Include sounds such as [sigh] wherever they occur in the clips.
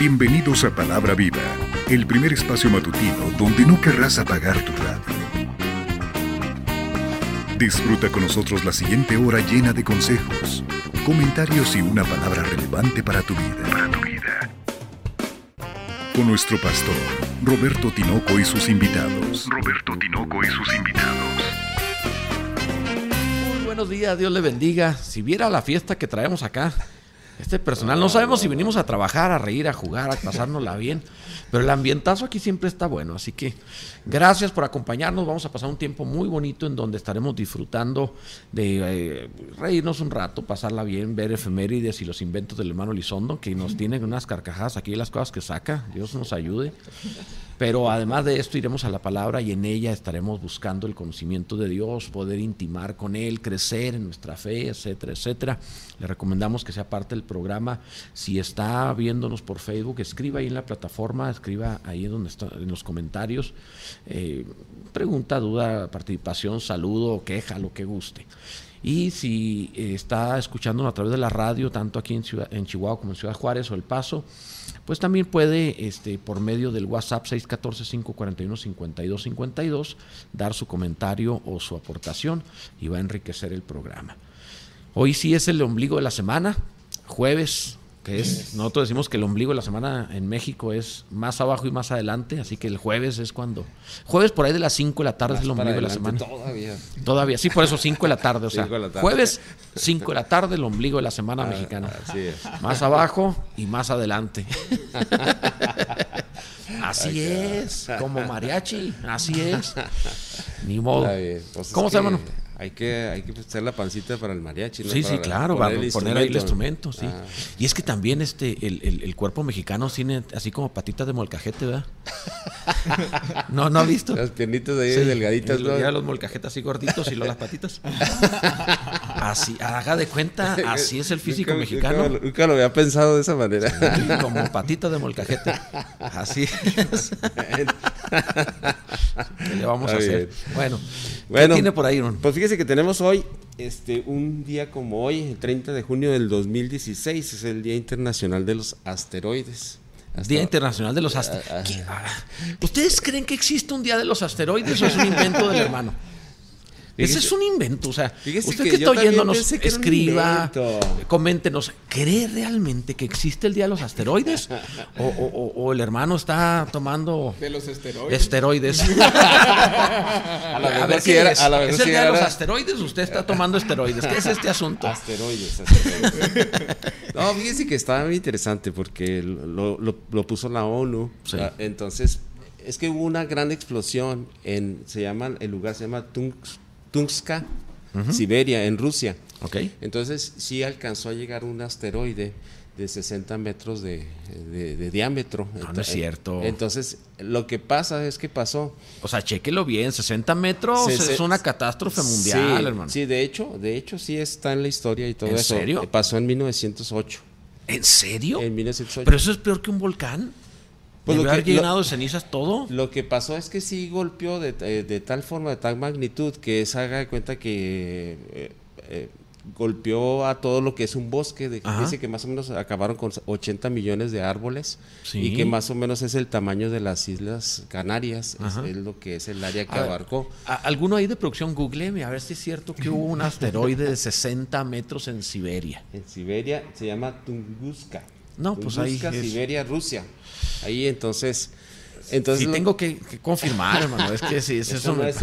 Bienvenidos a Palabra Viva, el primer espacio matutino donde no querrás apagar tu radio. Disfruta con nosotros la siguiente hora llena de consejos, comentarios y una palabra relevante para tu vida. Para tu vida. Con nuestro pastor, Roberto Tinoco y sus invitados. Roberto Tinoco y sus invitados. Muy buenos días, Dios le bendiga. Si viera la fiesta que traemos acá, este personal, no sabemos si venimos a trabajar, a reír, a jugar, a pasárnosla bien, pero el ambientazo aquí siempre está bueno. Así que gracias por acompañarnos. Vamos a pasar un tiempo muy bonito en donde estaremos disfrutando de eh, reírnos un rato, pasarla bien, ver efemérides y los inventos del hermano Lizondo, que nos tienen unas carcajadas aquí, las cosas que saca. Dios nos ayude. Pero además de esto iremos a la palabra y en ella estaremos buscando el conocimiento de Dios, poder intimar con Él, crecer en nuestra fe, etcétera, etcétera. Le recomendamos que sea parte del programa. Si está viéndonos por Facebook, escriba ahí en la plataforma, escriba ahí donde está, en los comentarios. Eh, pregunta, duda, participación, saludo, queja, lo que guste. Y si está escuchándonos a través de la radio, tanto aquí en, Ciudad, en Chihuahua como en Ciudad Juárez o El Paso, pues también puede, este, por medio del WhatsApp 614-541-5252, dar su comentario o su aportación y va a enriquecer el programa. Hoy sí es el ombligo de la semana, jueves, que es, nosotros decimos que el ombligo de la semana en México es más abajo y más adelante, así que el jueves es cuando, jueves por ahí de las 5 de la tarde Más es el ombligo de la semana. Todavía. Todavía, sí, por eso 5 de la tarde, o [laughs] sea, Cinco de la tarde. jueves 5 de la tarde, el ombligo de la semana mexicana. Así es. Más abajo y más adelante. [laughs] Así es, como mariachi, así es. Ni modo. Está. Pues es ¿Cómo se que llama? Hay que, hay que hacer la pancita para el mariachi, ¿no? Sí, sí, claro, poner el poner ahí el instrumento, sí. Ah. Y es que también este, el, el- el cuerpo mexicano tiene así como patitas de molcajete, ¿verdad? [laughs] No, no ha visto. Las piernitas ahí Sí, delgaditas, los molcajetes así gorditos y luego las patitas. [laughs] Así, haga de cuenta, así es el físico Nunca- mexicano. Nunca, nunca lo había pensado de esa manera. Sí, como patita de molcajete. Así es. [laughs] ¿Qué le vamos a hacer? bien. Bueno, Bueno, ¿qué tiene por ahí, Ron? Pues fíjese que tenemos hoy, este, un día como hoy, el 30 de junio del 2016, es el Día Internacional de los Asteroides. Hasta- Día Internacional de los Asteroides. ¿Ustedes creen que existe un Día de los Asteroides o es un invento del [laughs] hermano? Ese es un invento, o sea, Fíjese usted que está oyéndonos, que era escriba, coméntenos, ¿cree realmente que existe el Día de los Asteroides? [laughs] ¿O, o- o- o el hermano está tomando De los esteroides. esteroides? [laughs] A la A ver, ¿qué era- es? a la ¿Es verdad el día de los era- asteroides? Usted está tomando esteroides. ¿Qué es este asunto? Asteroides, asteroides. [laughs] no, fíjese que estaba muy interesante porque lo, lo- lo puso la ONU. Sí. Ah, Entonces, es que hubo una gran explosión en, se llama, el lugar se llama Tungska, Siberia, en Rusia. Ok. Entonces, sí alcanzó a llegar un asteroide de 60 metros de, de- de diámetro. No, no es cierto. Entonces, lo que pasa es que pasó. O sea, chéquelo bien, 60 metros Se- es una catástrofe mundial, sí, hermano. Sí, de hecho, de hecho sí está en la historia y todo ¿En eso. serio? Eh, Pasó en 1908. ¿En serio? En 1908. Pero eso es peor que un volcán. Pues ¿Debe lo que- llenado de cenizas todo? Lo que pasó es que sí golpeó de, eh, de tal forma, de tal magnitud, que se haga de cuenta que eh, eh, golpeó a todo lo que es un bosque. De, dice que más o menos acabaron con 80 millones de árboles Sí. y que más o menos es el tamaño de las Islas Canarias. Es, lo que es el área que A abarcó. ¿a- ¿Alguno ahí de producción? Googleme a ver si es cierto que hubo un asteroide de 60 metros en Siberia. En Siberia se llama Tunguska. No, pues ahí Tunguska, es- Siberia, Rusia. Ahí entonces. entonces Sí, lo- tengo que, que confirmar, hermano. Es que sí, [laughs] es Eso eso. no me- es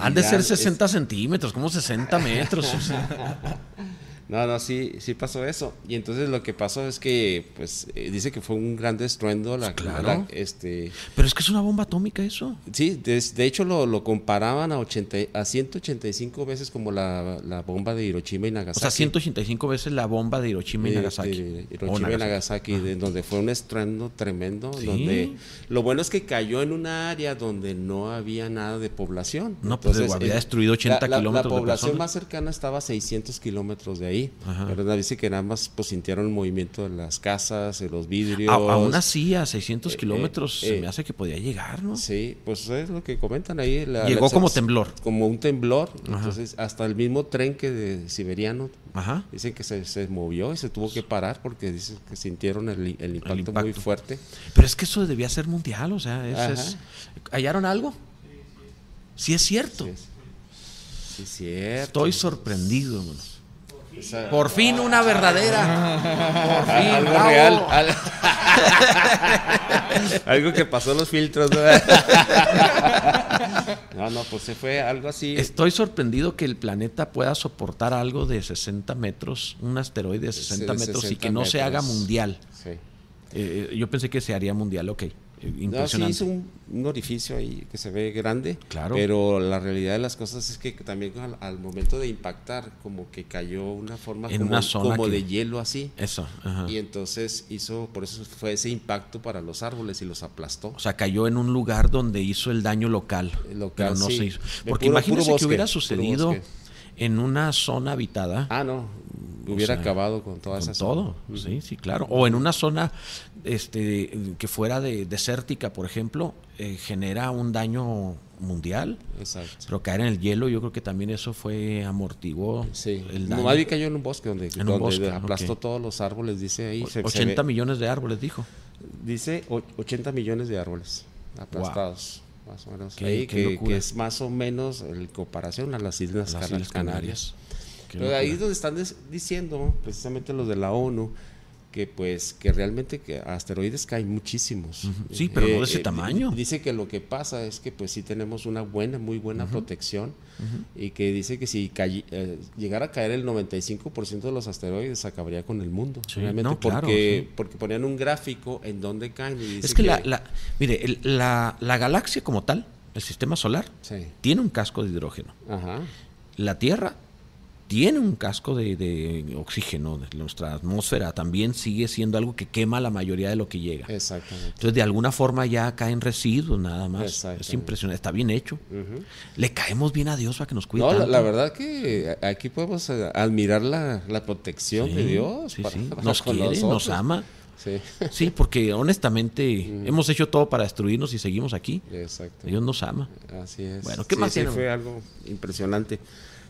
Han de ser es- 60 centímetros, como 60 metros. o sea. [laughs] No, no, sí, sí pasó eso. Y entonces lo que pasó es que, pues, eh, dice que fue un gran estruendo. La, Claro. la- este, Pero es que es una bomba atómica eso. sí, de, de hecho lo, lo comparaban a, 80, a 185 veces como la, la bomba de Hiroshima y O Nagasaki. sea, 185 veces la bomba de Hiroshima y Nagasaki. de O Hiroshima y Nagasaki, de- donde fue un estruendo tremendo. Sí. Donde, lo bueno es que cayó en una área donde no había nada de población. No, pues, había eh, destruido 80 la- la- kilómetros de La población más cercana estaba a 600 kilómetros de ahí. Ahí. Ajá. Pero dice que nada más pues sintieron el movimiento de las casas, de los vidrios. A- aún así, a 600 Eh, kilómetros eh, se eh. me hace que podía llegar, ¿no? Sí, pues es lo que comentan ahí. la- Llegó la- como temblor. Como un temblor. Ajá. Entonces, hasta el mismo tren que de siberiano Ajá. dicen que se, se movió y se tuvo que parar porque dicen que sintieron el, el impacto, muy impacto. fuerte. Pero es que eso debía ser mundial, o sea, es- es- ¿hallaron algo? Sí es cierto. Sí, es- sí, cierto. Estoy sorprendido, hermanos. Esa- Por fin una verdadera. Por [laughs] fin, algo bravo. real. al- [laughs] algo que pasó los filtros. ¿no? [laughs] no, no, pues se fue algo así. Estoy sorprendido que el planeta pueda soportar algo de 60 metros, un asteroide de 60 de metros y 60 que no se haga mundial. Sí. Eh, yo pensé que se haría mundial, ok. Eh, No, sí Impresionante. hizo un, un orificio ahí que se ve grande. Claro. Pero la realidad de las cosas es que también al, al momento de impactar, como que cayó una forma En como, una zona como que- de hielo así. Eso, ajá. Y entonces hizo, por eso fue ese impacto para los árboles y los aplastó. O sea, cayó en un lugar donde hizo el daño local. El local, pero no sí. se hizo. Porque puro- imagínese puro que hubiera sucedido en una zona habitada. Ah, no. Hubiera sea, acabado con toda con esa todo, sí, sí, claro. O en una zona este, que fuera de, desértica, por ejemplo, eh, genera un daño mundial. Exacto. Pero caer en el hielo, yo creo que también eso fue amortiguó Sí, el daño. más bien cayó en un bosque donde, En un donde bosque, aplastó ok. todos los árboles, dice ahí. se- se 80 ve- millones de árboles, dijo. Dice o- 80 millones de árboles aplastados, más o menos. Qué- ahí, qué que, que es más o menos en comparación a las Islas, Las Cana- Islas Canarias. Qué Pero ahí es donde están diciendo, precisamente los de la ONU, que pues que realmente que asteroides caen muchísimos. Ujú. Sí, pero no de ese di- tamaño. Dice que lo que pasa es que pues sí tenemos una buena, muy buena protección y que dice que si eh, llegara a caer el 95% de los asteroides acabaría con el mundo. Sí, realmente, no, claro, porque, sí. porque ponían un gráfico en donde caen. Y Es que, la, la- mire, el- la, la galaxia como tal, el sistema solar, Sí. tiene un casco de hidrógeno. Ajá. La Tierra tiene un casco de, de oxígeno. Nuestra atmósfera también sigue siendo algo que quema la mayoría de lo que llega. Exactamente. Entonces, de alguna forma ya caen residuos nada más. Es impresionante. Está bien hecho. Le caemos bien a Dios para que nos cuide. No, la, tanto. la verdad que aquí podemos eh, admirar la, la protección Sí, de Dios. sí, para- sí. para Nos quiere, nos nosotros. ama. Sí, [laughs] Sí, porque honestamente hemos hecho todo para destruirnos y seguimos aquí. exacto. Dios nos ama. Así es. Bueno, ¿qué Sí, más sí, tiene? fue algo impresionante.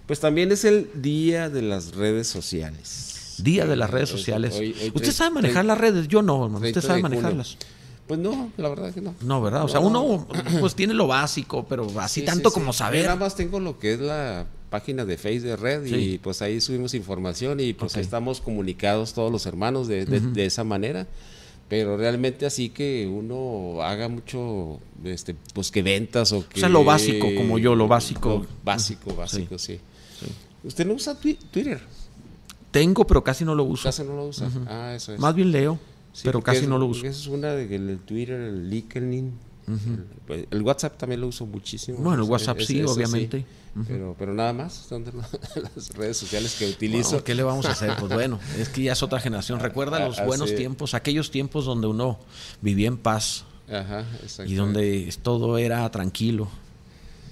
Pues también es el día de las redes sociales. Día de las redes sociales. hoy- hoy ¿Usted sabe manejar las redes? Yo no, hermano. 30 ¿Usted sabe manejarlas? Pues no, la verdad que no. No, ¿verdad? O sea, No. uno pues tiene lo básico, pero así Sí, tanto sí, sí. como Yo saber. nada más tengo lo que es la página de Face de Red y pues ahí subimos información y pues Ok. ahí estamos comunicados todos los hermanos de, de- de esa manera. Pero realmente así que uno haga mucho, este, pues que ventas o que... sea, lo básico, como yo, lo básico. Lo básico, básico, sí. ¿Usted no usa twi- Twitter? Tengo, pero casi no lo uso. Casi no lo usa. Ah, eso es. Más bien leo, Sí, pero casi es- no lo uso. Esa es una de que el Twitter, el LinkedIn. el, pues, el WhatsApp también lo uso muchísimo. Bueno, el WhatsApp sí, obviamente. pero, pero nada más, son [laughs] las redes sociales que utilizo. Bueno, ¿Qué le vamos a hacer? Pues bueno, [laughs] es que ya es otra generación. Recuerda los buenos tiempos, aquellos tiempos donde uno vivía en paz Ajá, y donde todo era tranquilo.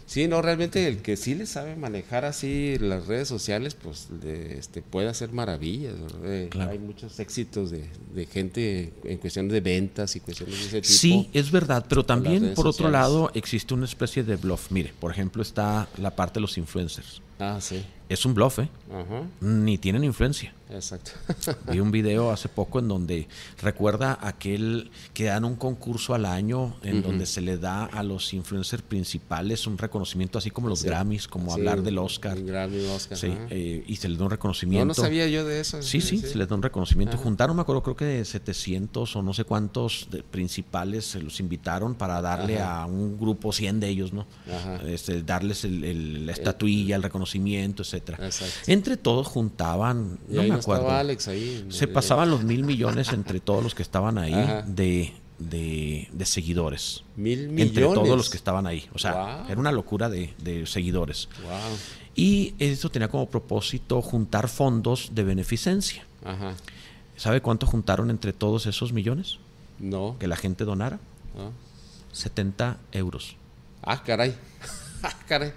Sí, no, realmente el que sí le sabe manejar así las redes sociales, pues de- este, puede hacer maravillas. Eh, Claro. Hay muchos éxitos de, de gente en cuestión de ventas y cuestiones de ese tipo. Sí, es verdad, pero también por otro lado existe una especie de bluff. Mire, por ejemplo está la parte de los influencers. Ah, sí. Es un bluff, ¿eh? Ajá, Ni tienen influencia. exacto. [laughs] Vi un video hace poco en donde recuerda aquel que dan un concurso al año en donde se le da a los influencers principales un reconocimiento así como los Sí. Grammys, como Sí, hablar del Oscar. el Grammy, Oscar. Sí, eh, y se les da un No, reconocimiento. no sabía yo de eso. Sí, sí, se les da un reconocimiento. Ajá. Juntaron, me acuerdo, creo que de 700 o no sé cuántos de- principales se los invitaron para darle Ajá. a un grupo, 100 de ellos, ¿no? Ajá. Este, darles el- el- la estatuilla, el reconocimiento, etcétera. Exacto. Entre todos juntaban, no me no acuerdo. Alex ahí. Se pasaban los mil millones entre todos los que estaban ahí Ajá. de, de- de seguidores. Mil millones. Entre todos los que estaban ahí. O sea, Wow. era una locura de, de seguidores. Wow. Y eso tenía como propósito juntar fondos de beneficencia. Ajá. ¿Sabe cuánto juntaron entre todos esos millones No. que la gente donara? no. 70 euros. Ah, caray. [laughs] Ah, caray.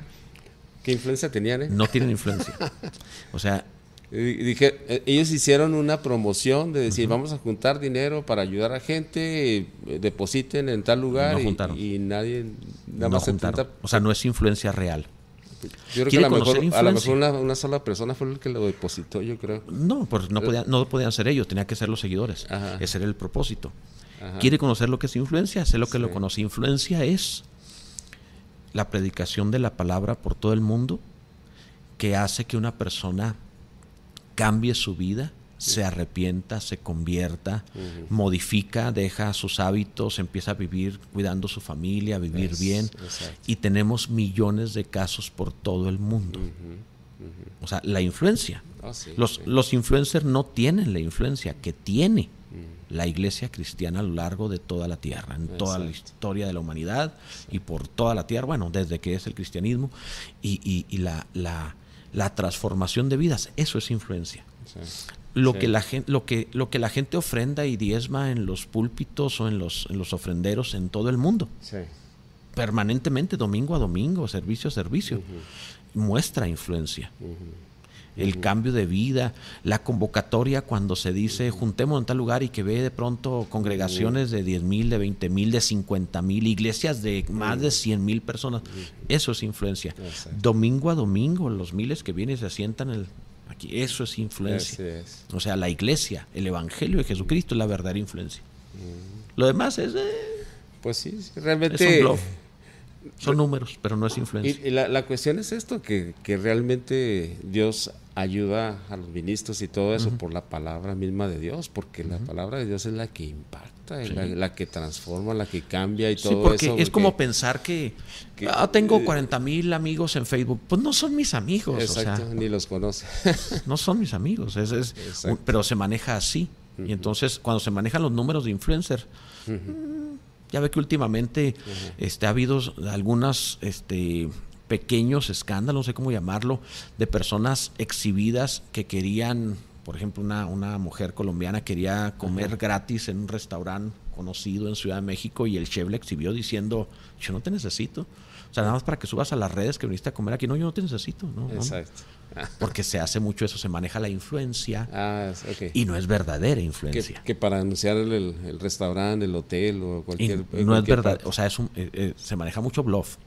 ¿Qué influencia tenían, eh? No tienen influencia. [laughs] O sea, dije, eh, ellos hicieron una promoción de decir, vamos a juntar dinero para ayudar a gente, eh, depositen en tal lugar No y- juntaron. y, nadie, nada No más juntaron. 30 O sea, no es influencia real. Yo creo que ¿Quiere a lo mejor, a lo influencia? mejor una, una sola persona fue el que lo depositó, yo creo. No, pues no podían, no podían ser ellos, tenía que ser los seguidores. Ajá. Ese era el propósito. Ajá. ¿Quiere conocer lo que es influencia? Sé lo que lo conoce. Influencia es la predicación de la palabra por todo el mundo que hace que una persona cambie su vida, se arrepienta, se convierta, modifica, deja sus hábitos, empieza a vivir cuidando su familia, a vivir Es- bien. exacto. Y tenemos millones de casos por todo el mundo. O sea, la influencia. Ah, sí, los, sí. los influencers no tienen la influencia que tiene. La iglesia cristiana a lo largo de toda la tierra, en toda la historia de la humanidad y por toda la tierra, bueno, desde que es el cristianismo y, y- y la, la- la transformación de vidas, eso es influencia. Sí. Lo, Sí. que la gente, lo, que, lo que la gente ofrenda y diezma en los púlpitos o en los, en los ofrenderos en todo el mundo, Sí. permanentemente, domingo a domingo, servicio a servicio, muestra influencia. El cambio de vida, la convocatoria cuando se dice juntemos en tal lugar y que ve de pronto congregaciones de 10 mil, de 20 mil, de 50 mil, iglesias de más de 100 mil personas. Eso es influencia. Domingo a domingo, los miles que vienen y se asientan el- aquí, eso es influencia. Es. O sea, la iglesia, el evangelio de Jesucristo es la verdadera influencia. Lo demás es, eh, Pues sí, sí, es realmente. un bluff. Son números, pero no es influencia. Y, y la, la cuestión es esto, que, que realmente Dios ayuda a los ministros y todo eso por la palabra misma de Dios, porque la palabra de Dios es la que impacta, la, la que transforma, la que cambia y Sí, todo porque eso. es como pensar que, que- ah, tengo eh, 40 mil amigos en Facebook. Pues no son mis amigos, Exacto, o sea, ni los conoce. [laughs] no son mis amigos, es, es- un- pero se maneja así. Y entonces, cuando se manejan los números de influencer, ya ve que últimamente este, ha habido algunos este, pequeños escándalos, no sé cómo llamarlo, de personas exhibidas que querían, por ejemplo, una, una mujer colombiana quería comer gratis en un restaurante conocido en Ciudad de México y el chef le exhibió diciendo, yo no te necesito. O sea, nada más para que subas a las redes que viniste a comer aquí. No, yo no te necesito. No, no. Porque se hace mucho eso, se maneja la influencia Ah, y no es verdadera influencia. que para anunciar el, el restaurante, el hotel o Y cualquier. no es verdad, parte. o sea, es un- eh, eh, se maneja mucho bluff.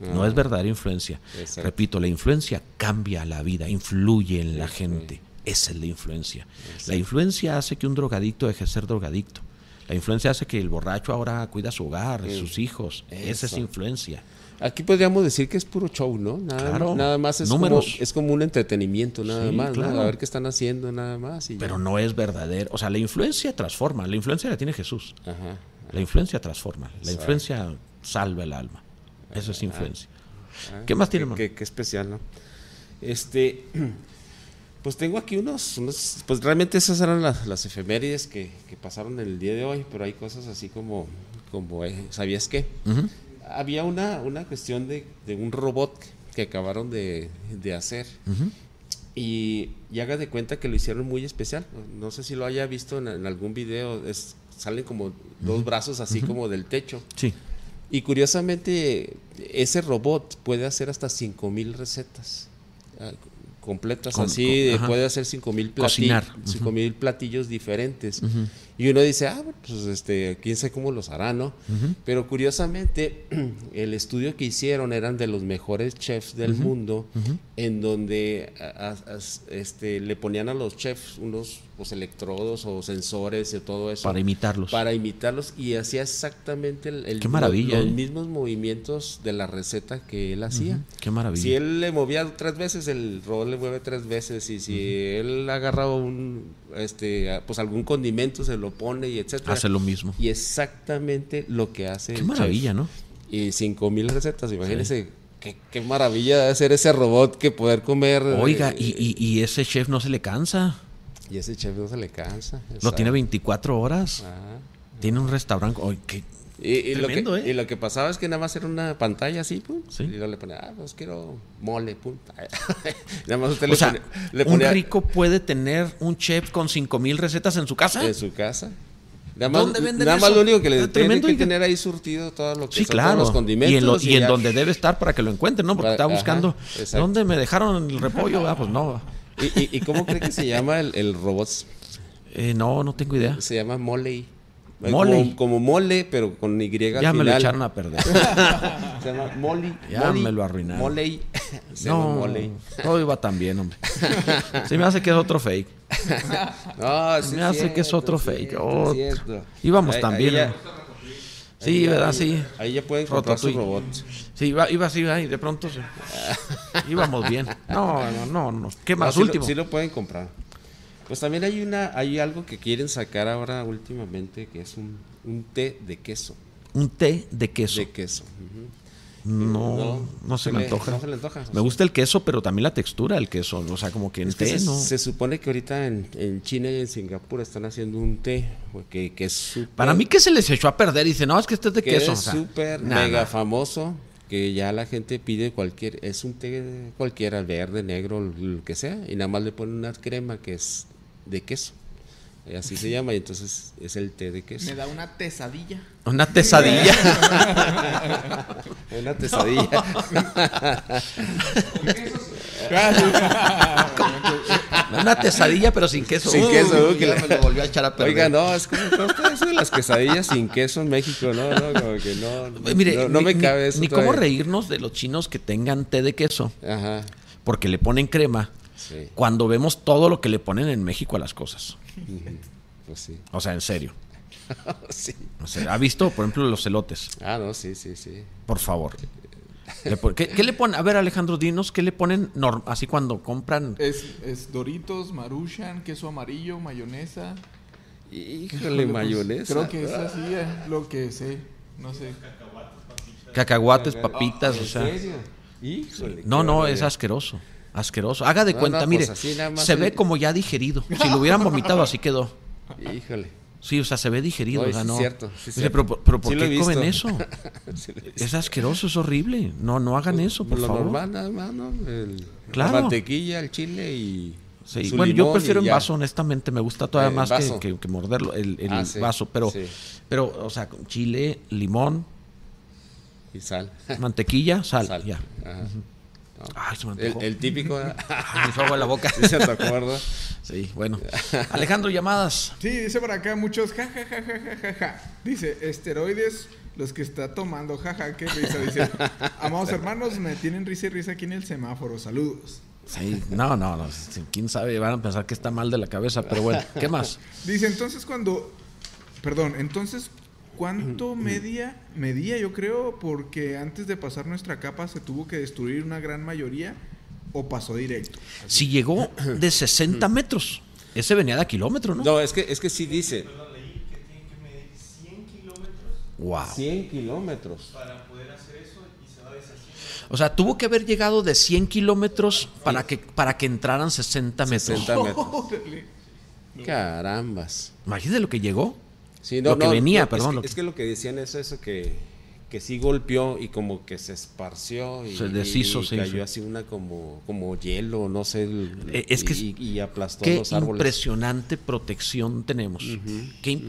No Ah. es verdadera influencia. Exacto. Repito, la influencia cambia la vida, influye en la gente. Esa es la influencia. La influencia hace que un drogadicto deje de ser drogadicto. La influencia hace que el borracho ahora cuida su hogar, sus hijos. Esa es influencia. Aquí podríamos decir que es puro show, ¿no? Nada, Claro. nada más es como, es como un entretenimiento, nada Sí, más, ¿no? claro. A ver qué están haciendo, nada más. y ya. Pero no es verdadero. O sea, la influencia transforma. La influencia la tiene Jesús. Ajá. La influencia transforma. La Exacto. influencia salva el alma. Eso es influencia. Ah, ¿Qué más tiene, qué, qué- especial, ¿no? Este, [clears throat] pues tengo aquí unos, unos- pues realmente esas eran las, las efemérides que, que pasaron el día de hoy, pero hay cosas así como, como eh, ¿sabías qué? Ujú. Había una, una cuestión de, de un robot que acabaron de, de hacer. Y, y haga de cuenta que lo hicieron muy especial. No sé si lo haya visto en, en algún video. Es, salen como dos brazos así como del techo. Sí. Y curiosamente, ese robot puede hacer hasta 5000 recetas ah, completas Con- así, con- puede hacer 5000 Cocinar. platillos, Ujú. 5000 platillos diferentes. Y uno dice, ah, pues este, quién sabe cómo los hará, ¿no? Pero curiosamente, [clears throat] el estudio que hicieron eran de los mejores chefs del mundo, en donde a- a- as- este, le ponían a los chefs unos pues, electrodos o sensores y todo eso. Para imitarlos. Para imitarlos y hacía exactamente el, el- Qué maravilla, los, ¿eh? mismos movimientos de la receta que él hacía. Qué maravilla. Si él le movía tres veces, el robot le mueve tres veces. Y si él agarraba un, este, pues algún condimento, se lo pone y etcétera. Hace lo mismo. Y exactamente lo que hace. Qué el maravilla, chef. ¿no? Y cinco mil recetas, imagínense. Qué, qué maravilla de hacer ese robot que poder comer. Oiga, eh, y, y- y ese chef no se le cansa. y ese chef no se le cansa. Lo tiene 24 horas. Ajá. Tiene un restaurante. Oye, qué- Y, y lo que, ¿eh? y lo que pasaba es que nada más era una pantalla así, pum, Sí. y luego le ponía, ah, pues quiero mole, pum. [laughs] nada más usted O le, sea, ponía, le un rico puede tener un chef con 5000 recetas en su casa. en su casa. Nada más, ¿Dónde venden nada más eso? lo único que le Está tiene que tener ahí surtido todo lo que Sí, son todos claro. los condimentos. y en, lo- y en ya- donde debe estar para que lo encuentren, ¿no? Porque está ajá, buscando dónde me dejaron el repollo. Ah, pues no. [laughs] ¿Y, y, cómo cree que se llama el, el robot? Eh, no, no tengo idea. Se llama Moley. Mole. Como, mole, pero con Y. Ya me lo echaron a perder. [laughs] se llama. Ya me lo arruinaron. Moley. Se no, Moley. todo iba tan bien, hombre. Se me hace que es otro fake. No, Se me hace que es otro fake. Oh, íbamos tan bien. Sí, ¿verdad? Sí. Ahí ya pueden comprar su robot. Sí, iba, iba así, y de pronto íbamos bien. No, no, no, no. ¿Qué más? Último. sí lo pueden comprar. Pues también hay una, hay algo que quieren sacar ahora últimamente que es un, un té de queso. Un té de queso. De queso. No, no, se, me antoja. Me gusta el queso, pero también la textura del queso. O sea, como que en té, se, ¿no? Se supone que ahorita en, en, China y en Singapur están haciendo un té que, que es super, Para mí que se les echó a perder y dice, no, es que este es de que queso. Es súper mega famoso que ya la gente pide cualquier, es un té cualquiera, verde, negro, lo que sea, y nada más le ponen una crema que es de queso. Así se llama, y entonces es el té de queso. Me da una tesadilla. Una tesadilla. [laughs] una tesadilla. una tesadilla, pero sin queso. Sin queso, uh, que me lo volvió a echar a perder. Oiga, no, es como eso de las quesadillas sin queso en México, no, no, como que no. Mire, no, me cabe eso. Ni cómo reírnos de los chinos que tengan té de queso. Ajá. Porque le ponen crema cuando vemos todo lo que le ponen en México a las cosas. Pues sí. O sea, en serio. [laughs] sí. ¿Ha visto, por ejemplo, los celotes? Ah, no, sí, sí, sí. Por favor. ¿Qué, le ponen? A ver, Alejandro, dinos, ¿qué le ponen así cuando compran? Es, Doritos, Maruchan, queso amarillo, mayonesa. Híjole, mayonesa. Creo que es así eh, lo que sé. No sé. Cacahuates, papitas, o sea. Híjole. No, no, es asqueroso. Asqueroso. Haga de cuenta, mire, pues se ve como ya digerido. [laughs] Si lo hubieran vomitado, así quedó. Híjole. Sí, o sea, se ve digerido. No, no. Es cierto, Pero, pero, ¿por qué comen eso? [laughs] es asqueroso, es horrible. No, no hagan pues, eso, por lo favor. normal, nada más, ¿no? El, La mantequilla, el chile y. Sí. bueno, yo prefiero en vaso, honestamente. Me gusta todavía más que, que, morderlo, el, el ah, vaso. Pero, pero, o sea, con chile, limón. Y sal. Mantequilla, sal. Ya. Ajá. Ay, se me el, el, típico. [laughs] me agua en la boca. [laughs] Sí, se te acuerda. Sí, bueno. [laughs] Alejandro, llamadas. Sí, dice por acá muchos ja, ja, ja, ja, ja, ja. Dice, esteroides, los que está tomando, jaja, qué risa. Dice, amados hermanos, me tienen risa y risa aquí en el semáforo. Saludos. Sí, no, no, no. Quién sabe, van a pensar que está mal de la cabeza, pero bueno, ¿qué más? Dice, entonces cuando. Perdón, entonces ¿Cuánto media? Medía, yo creo, porque antes de pasar nuestra capa se tuvo que destruir una gran mayoría o pasó directo. Si llegó de 60 metros. Ese venía de kilómetro, ¿no? No, es que, es que sí dice. Wow. 100 kilómetros. Para poder hacer eso y se va deshaciendo. O sea, tuvo que haber llegado de 100 kilómetros para que, para que entraran 60 metros. 60 metros. [laughs] Carambas. Imagínate lo que llegó lo que venía, perdón. Es que, lo que decían es eso que, que sí golpeó y como que se esparció y, se deshizo, y cayó así una como, como hielo, no sé, eh, es que y, aplastó qué los árboles. impresionante protección tenemos.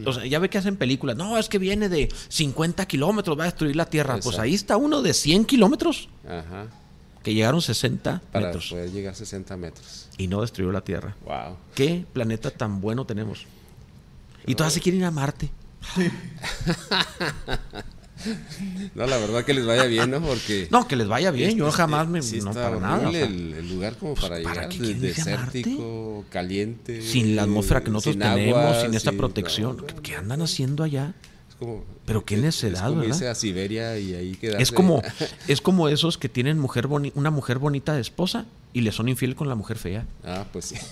o sea, ya ve que hacen películas, no, es que viene de 50 kilómetros, va a destruir la Tierra. Pues ahí está uno de 100 kilómetros. Ajá. Que llegaron 60 Para metros. poder llegar 60 metros. Y no destruyó la Tierra. Wow. ¿Qué planeta tan bueno tenemos? Y todas se quieren ir a Marte. No, la verdad que les vaya bien, ¿no? Porque. No, que les vaya bien. Yo jamás me. no para nada. el, lugar como pues, para, llegar. desértico, caliente. Sin la atmósfera que nosotros tenemos, sin esta protección. ¿Qué andan haciendo allá? Es como, Pero qué necedad, es como irse a Siberia y ahí Es como, [laughs] es como esos que tienen mujer una mujer bonita de esposa y le son infiel con la mujer fea. Ah, pues sí. [laughs]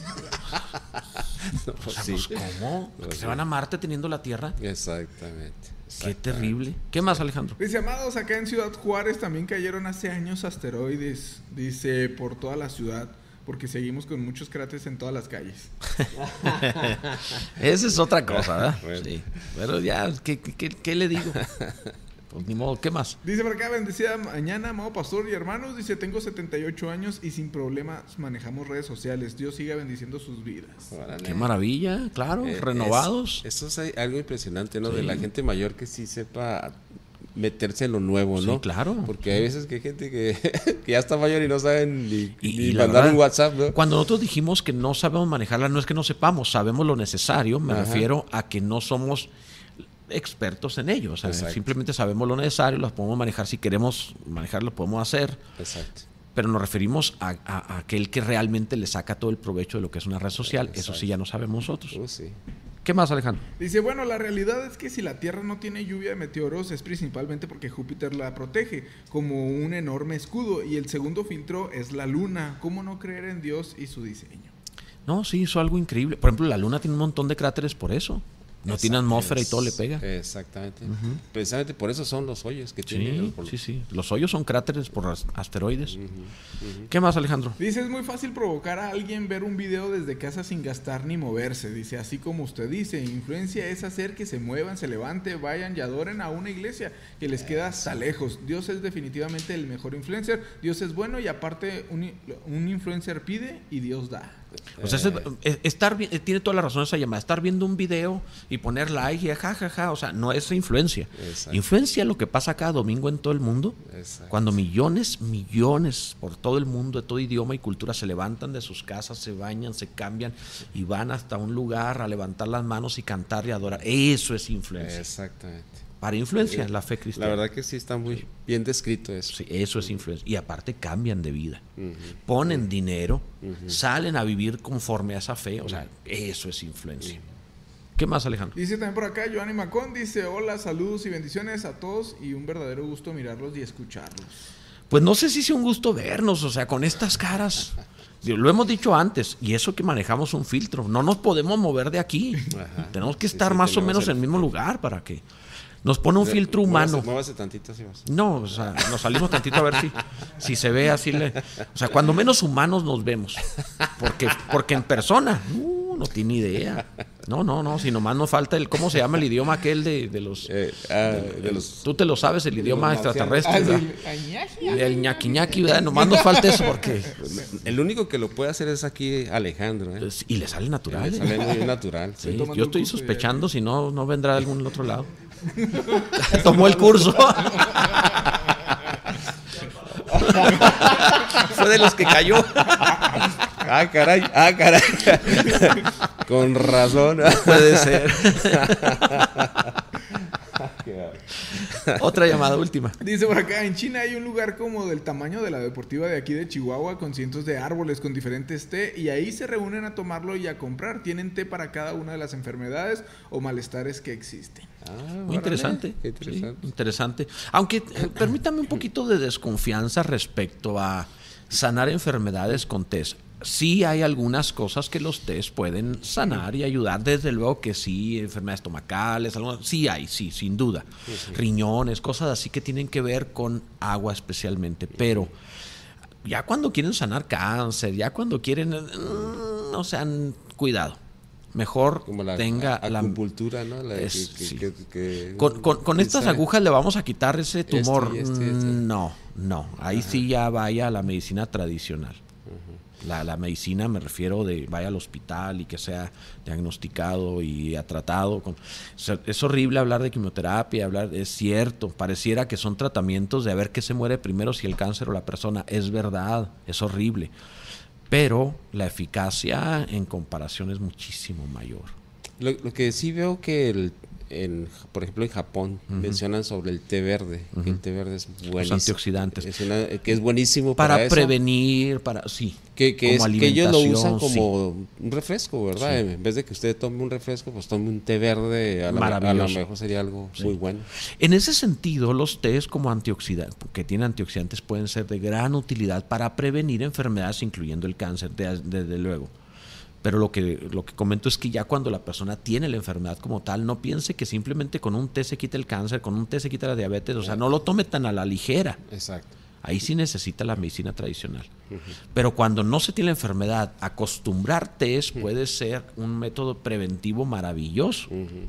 Pues pues, ¿Cómo? Pues ¿Se van a Marte teniendo la Tierra? Exactamente, Qué terrible. ¿Qué más, Alejandro? Dice, amados, acá en Ciudad Juárez también cayeron hace años asteroides, dice, por toda la ciudad, porque seguimos con muchos cráteres en todas las calles. [laughs] Esa es otra cosa, ¿verdad? [laughs] Sí. Pero ya, ¿qué, qué, qué le digo? Pues ni modo, ¿qué más? Dice por acá, bendecida mañana, amado pastor y hermanos. Dice, tengo 78 años y sin problemas manejamos redes sociales. Dios siga bendiciendo sus vidas. Qué maravilla, claro, eh, renovados. eso es algo impresionante, ¿no? De la gente mayor que sí sepa meterse en lo nuevo, Sí, ¿no? claro. Porque hay veces que hay gente que, [laughs] que ya está mayor y no saben ni, Y- ni y la mandar verdad, un WhatsApp, ¿no? Cuando nosotros dijimos que no sabemos manejarla, no es que no sepamos, sabemos lo necesario, me Ajá. refiero a que no somos expertos en ello, o sea, Exacto. simplemente sabemos lo necesario, las podemos manejar si queremos manejarlo, podemos hacer, Exacto. pero nos referimos a, a- a aquel que realmente le saca todo el provecho de lo que es una red social, eso sí ya no sabemos nosotros. Uh, sí. ¿Qué más, Alejandro? Dice, bueno, la realidad es que si la Tierra no tiene lluvia de meteoros es principalmente porque Júpiter la protege como un enorme escudo y el segundo filtro es la Luna. ¿Cómo no creer en Dios y su diseño? No, sí, hizo algo increíble. Por ejemplo, la Luna tiene un montón de cráteres por eso. No tiene atmósfera y todo le pega. Exactamente. Precisamente por eso son los hoyos que. Sí, por- sí, sí. Los hoyos son cráteres por as- asteroides. ¿Qué más, Alejandro? Dice, es muy fácil provocar a alguien ver un video desde casa sin gastar ni moverse. Dice, así como usted dice, influencia es hacer que se muevan, se levanten, vayan y adoren a una iglesia que les queda hasta lejos. Dios es definitivamente el mejor influencer. Dios es bueno y aparte un influencer pide y Dios da. O sea, eh, estar eh, tiene toda la razón esa llamada. Estar viendo un video y poner like y ja, ja, ja. O sea, no es influencia. Exacto. Influencia lo que pasa cada domingo en todo el mundo. Exacto. Cuando millones, millones por todo el mundo, de todo idioma y cultura, se levantan de sus casas, se bañan, se cambian y van hasta un lugar a levantar las manos y cantar y adorar. Eso es influencia. Exactamente. Para influencia, la fe La cristiana. verdad que sí está muy bien descrito eso. Sí, eso es influencia. Y aparte cambian de vida. Ponen dinero, salen a vivir conforme a esa fe. O sea, eso es influencia. ¿Qué más, Alejandro? Dice también por acá, Joanny Macón, dice, hola, saludos y bendiciones a todos y un verdadero gusto mirarlos y escucharlos. Pues no sé si sea un gusto vernos, o sea, con estas caras. [laughs] Lo hemos dicho antes, y eso que manejamos un filtro. No nos podemos mover de aquí. Ajá. Tenemos que estar sí, más o menos en el mismo lugar para que nos pone un filtro humano. Muévase, muévase tantito, sí, vas. No, o sea, nos salimos tantito a ver si, si se ve así. le- o sea, cuando menos humanos nos vemos. Porque, porque en persona, uh, no tiene idea. No, no, no, si nomás nos falta el, ¿cómo se llama el idioma aquel de, de los... Eh, ah, de los Tú te lo sabes, el idioma extraterrestre. Ah, ¿verdad? sí, El ñaqui ñaqui, ¿verdad? Nomás nos falta eso porque... El único que lo puede hacer es aquí Alejandro, ¿eh? pues, Y le sale natural. Le ¿eh? sale muy natural. Sí, sí. tomando yo el estoy sospechando si no, no vendrá de algún otro lado. [laughs] Tomó el curso. [laughs] Fue de los que cayó. [laughs] Ah, caray, ah, caray. Con razón. Puede ser. Otra llamada última. Dice por acá, en China hay un lugar como del tamaño de la deportiva de aquí de Chihuahua con cientos de árboles con diferentes té y ahí se reúnen a tomarlo y a comprar. Tienen té para cada una de las enfermedades o malestares que existen. Ah, Muy interesante. qué sí, interesante. Aunque eh, [clears throat] permítame un poquito de desconfianza respecto a sanar enfermedades con test. Sí hay algunas cosas que los test pueden sanar y ayudar. Desde luego que sí, enfermedades estomacales, algunas, sí hay, sí, sin duda. Riñones, cosas así que tienen que ver con agua especialmente. Pero ya cuando quieren sanar cáncer, ya cuando quieren, eh, mm, no sean cuidado. Mejor Como la tenga a- la acupuntura, ¿no? La Es- que- que- sí. que- que- con, con- con que estas agujas le vamos a quitar ese tumor. y este este. Mm, No, no. Ahí sí ya vaya a la medicina tradicional. La, la medicina me refiero de vaya al hospital y que sea diagnosticado y tratado. Con, es horrible hablar de quimioterapia, hablar, es cierto, pareciera que son tratamientos de a ver qué se muere primero, si el cáncer o la persona. Es verdad, es horrible. Pero la eficacia en comparación es muchísimo mayor. Lo, que sí veo que, el, en, por ejemplo, en Japón mencionan sobre el té verde. que el té verde es buenísimo. antioxidantes. Es una- que es buenísimo para, Para, eso. prevenir, para sí. Que, que, como es, que ellos lo usan sí. como un refresco, ¿verdad? Sí. En vez de que usted tome un refresco, pues tome un té verde. A, la- a lo mejor sería algo Sí. muy bueno. En ese sentido, los tés como antioxidantes, que tienen antioxidantes, pueden ser de gran utilidad para prevenir enfermedades, incluyendo el cáncer, de- desde luego. Pero lo que, lo que comento es que ya cuando la persona tiene la enfermedad como tal, no piense que simplemente con un té se quita el cáncer, con un té se quita la diabetes, o sea, no lo tome tan a la ligera. Exacto. Ahí sí necesita la medicina tradicional. Pero cuando no se tiene la enfermedad, acostumbrar tés puede ser un método preventivo maravilloso.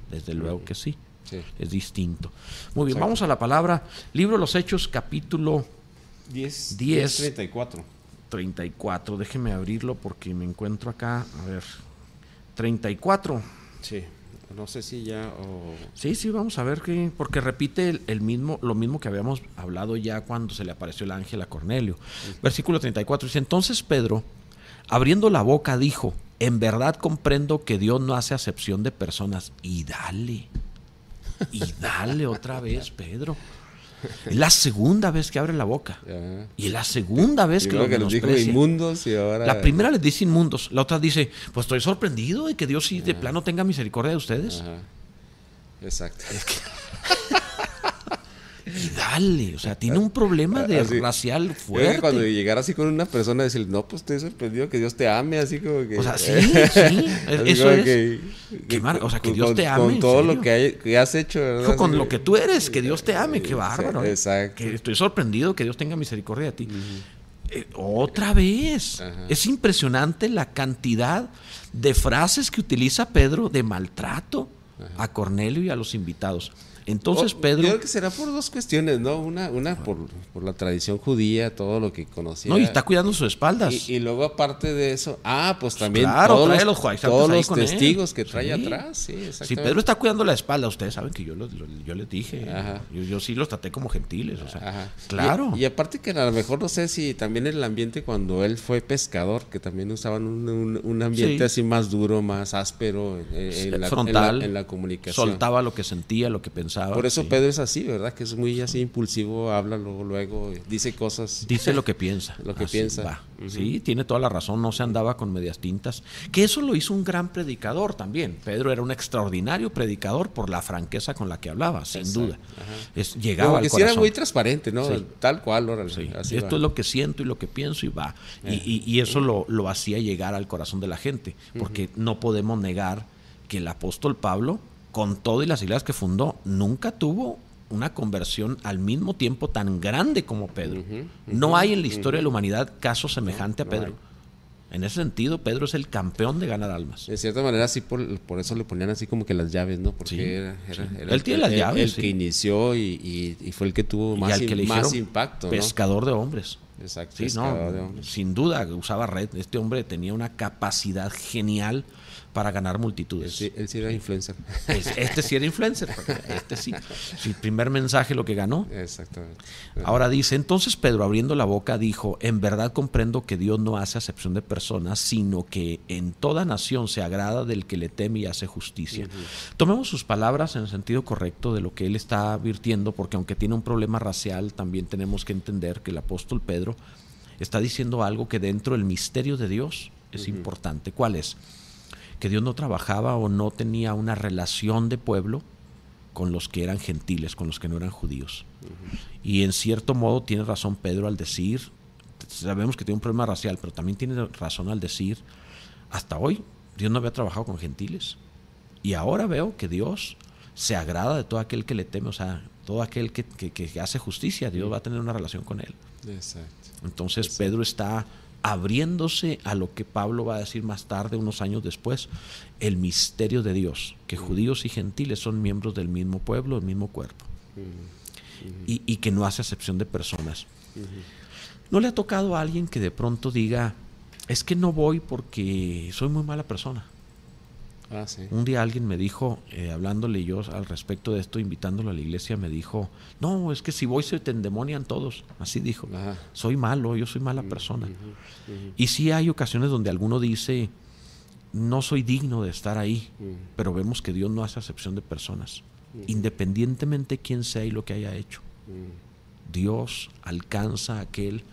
Desde luego que sí. Sí. Es distinto. Muy bien, Exacto. vamos a la palabra. Libro de los Hechos, capítulo 10, 10. 34. 34. Déjeme abrirlo porque me encuentro acá. A ver. 34. Sí. No sé si ya o... Sí, sí, vamos a ver qué, porque repite el, el mismo, lo mismo que habíamos hablado ya cuando se le apareció el ángel a Cornelio. Versículo 34 dice, entonces Pedro, abriendo la boca, dijo, en verdad comprendo que Dios no hace acepción de personas. Y dale, y dale otra vez, Pedro. [laughs] Es la segunda vez que abre la boca. Ya. Y es la segunda vez que lo que les dijo inmundos y ahora... La primera les dice inmundos, la otra dice, pues estoy sorprendido de que Dios sí de plano tenga misericordia de ustedes. Ajá. Exacto. [laughs] Y dale, o sea, tiene un problema de Así. racial que fuerte. cuando llegara así con una persona, decir, no, pues estoy sorprendido que Dios te ame, así como que... O sea, sí, sí, [laughs] Así eso es. que- mar- o sea, que Dios con- te ame, Con ¿en todo serio? lo que, hay- que has hecho, con Así lo que- que tú eres, que Dios te ame, qué bárbaro. ¿eh? exacto. Que estoy sorprendido que Dios tenga misericordia de ti. Eh, otra vez. Ajá. Es impresionante la cantidad de frases que utiliza Pedro de maltrato a Cornelio y a los invitados. Entonces Oh, Pedro... Yo creo que será por dos cuestiones, ¿no? Una, una por, por la tradición judía, todo lo que conocía. No, y está cuidando sus espaldas. Y, y luego aparte de eso, ah, pues también Claro, todos, trae los, los todos ahí los él. testigos que trae Sí. atrás, sí, Si exactamente. Pedro está cuidando la espalda, ustedes saben que yo, lo- lo- yo les dije. Ajá. Yo, yo sí los traté como gentiles. O sea, Ajá. claro. Y, y aparte que a lo mejor no sé si también el ambiente cuando él fue pescador, que también usaban un, un- un ambiente Sí. así más duro, más áspero en, en la, frontal. en la- en la comunicación. soltaba lo que sentía, lo que pensaba. Por eso sí. Pedro es así, ¿verdad? Que es muy así impulsivo, habla luego, luego, dice cosas. Dice lo que piensa. [laughs] Lo que Así piensa. Sí, tiene toda la razón. No se andaba con medias tintas. Que eso lo hizo un gran predicador también. Pedro era un extraordinario predicador por la franqueza con la que hablaba, sin Exacto. duda. Es, llegaba Como al que sí era corazón. muy transparente, ¿no? Sí. Tal cual, órale, Sí, así esto va. es lo que siento y lo que pienso y va. Y, Eh. y- y eso lo, lo hacía llegar al corazón de la gente, porque no podemos negar que el apóstol Pablo, con todo y las iglesias que fundó, nunca tuvo una conversión al mismo tiempo tan grande como Pedro. No hay en la historia de la humanidad caso semejante a no Pedro. En ese sentido, Pedro es el campeón de ganar almas. De cierta manera, sí, por, por eso le ponían así como que las llaves, ¿no? Porque Sí, era, era- sí. era Él tiene las el- llaves, El sí. que inició y, y- y fue el que tuvo y más, al que im- le más dijeron impacto, ¿no? pescador de hombres. Exacto, Sí, pescador de hombres. sin duda usaba red. Este hombre tenía una capacidad genial para ganar multitudes. él sí era influencer. Es- Este sí era influencer, este sí. Sí, El primer mensaje lo que ganó. Exactamente. Ahora dice, entonces Pedro abriendo la boca dijo, en verdad comprendo que Dios no hace acepción de personas, sino que en toda nación se agrada del que le teme y hace justicia. Tomemos sus palabras en el sentido correcto de lo que él está advirtiendo, porque aunque tiene un problema racial, también tenemos que entender que el apóstol Pedro está diciendo algo que dentro del misterio de Dios es importante. ¿Cuál es? Que Dios no trabajaba o no tenía una relación de pueblo con los que eran gentiles, con los que no eran judíos. Y en cierto modo tiene razón Pedro al decir, sabemos que tiene un problema racial, pero también tiene razón al decir, hasta hoy Dios no había trabajado con gentiles. Y ahora veo que Dios se agrada de todo aquel que le teme, o sea, todo aquel que, que- que hace justicia, Dios va a tener una relación con él. Exacto. Entonces Pedro está abriéndose a lo que Pablo va a decir más tarde, unos años después, el misterio de Dios, que judíos y gentiles son miembros del mismo pueblo, del mismo cuerpo, y, y que no hace acepción de personas. ¿No le ha tocado a alguien que de pronto diga, es que no voy porque soy muy mala persona? Ah, sí. Un día alguien me dijo, eh, hablándole yo al respecto de esto, invitándolo a la iglesia, me dijo, no, es que si voy se te endemonian todos. Así dijo. Ajá. Soy malo, yo soy mala persona. Y sí hay ocasiones donde alguno dice, no soy digno de estar ahí, pero vemos que Dios no hace acepción de personas, independientemente quién sea y lo que haya hecho. Dios alcanza a aquel,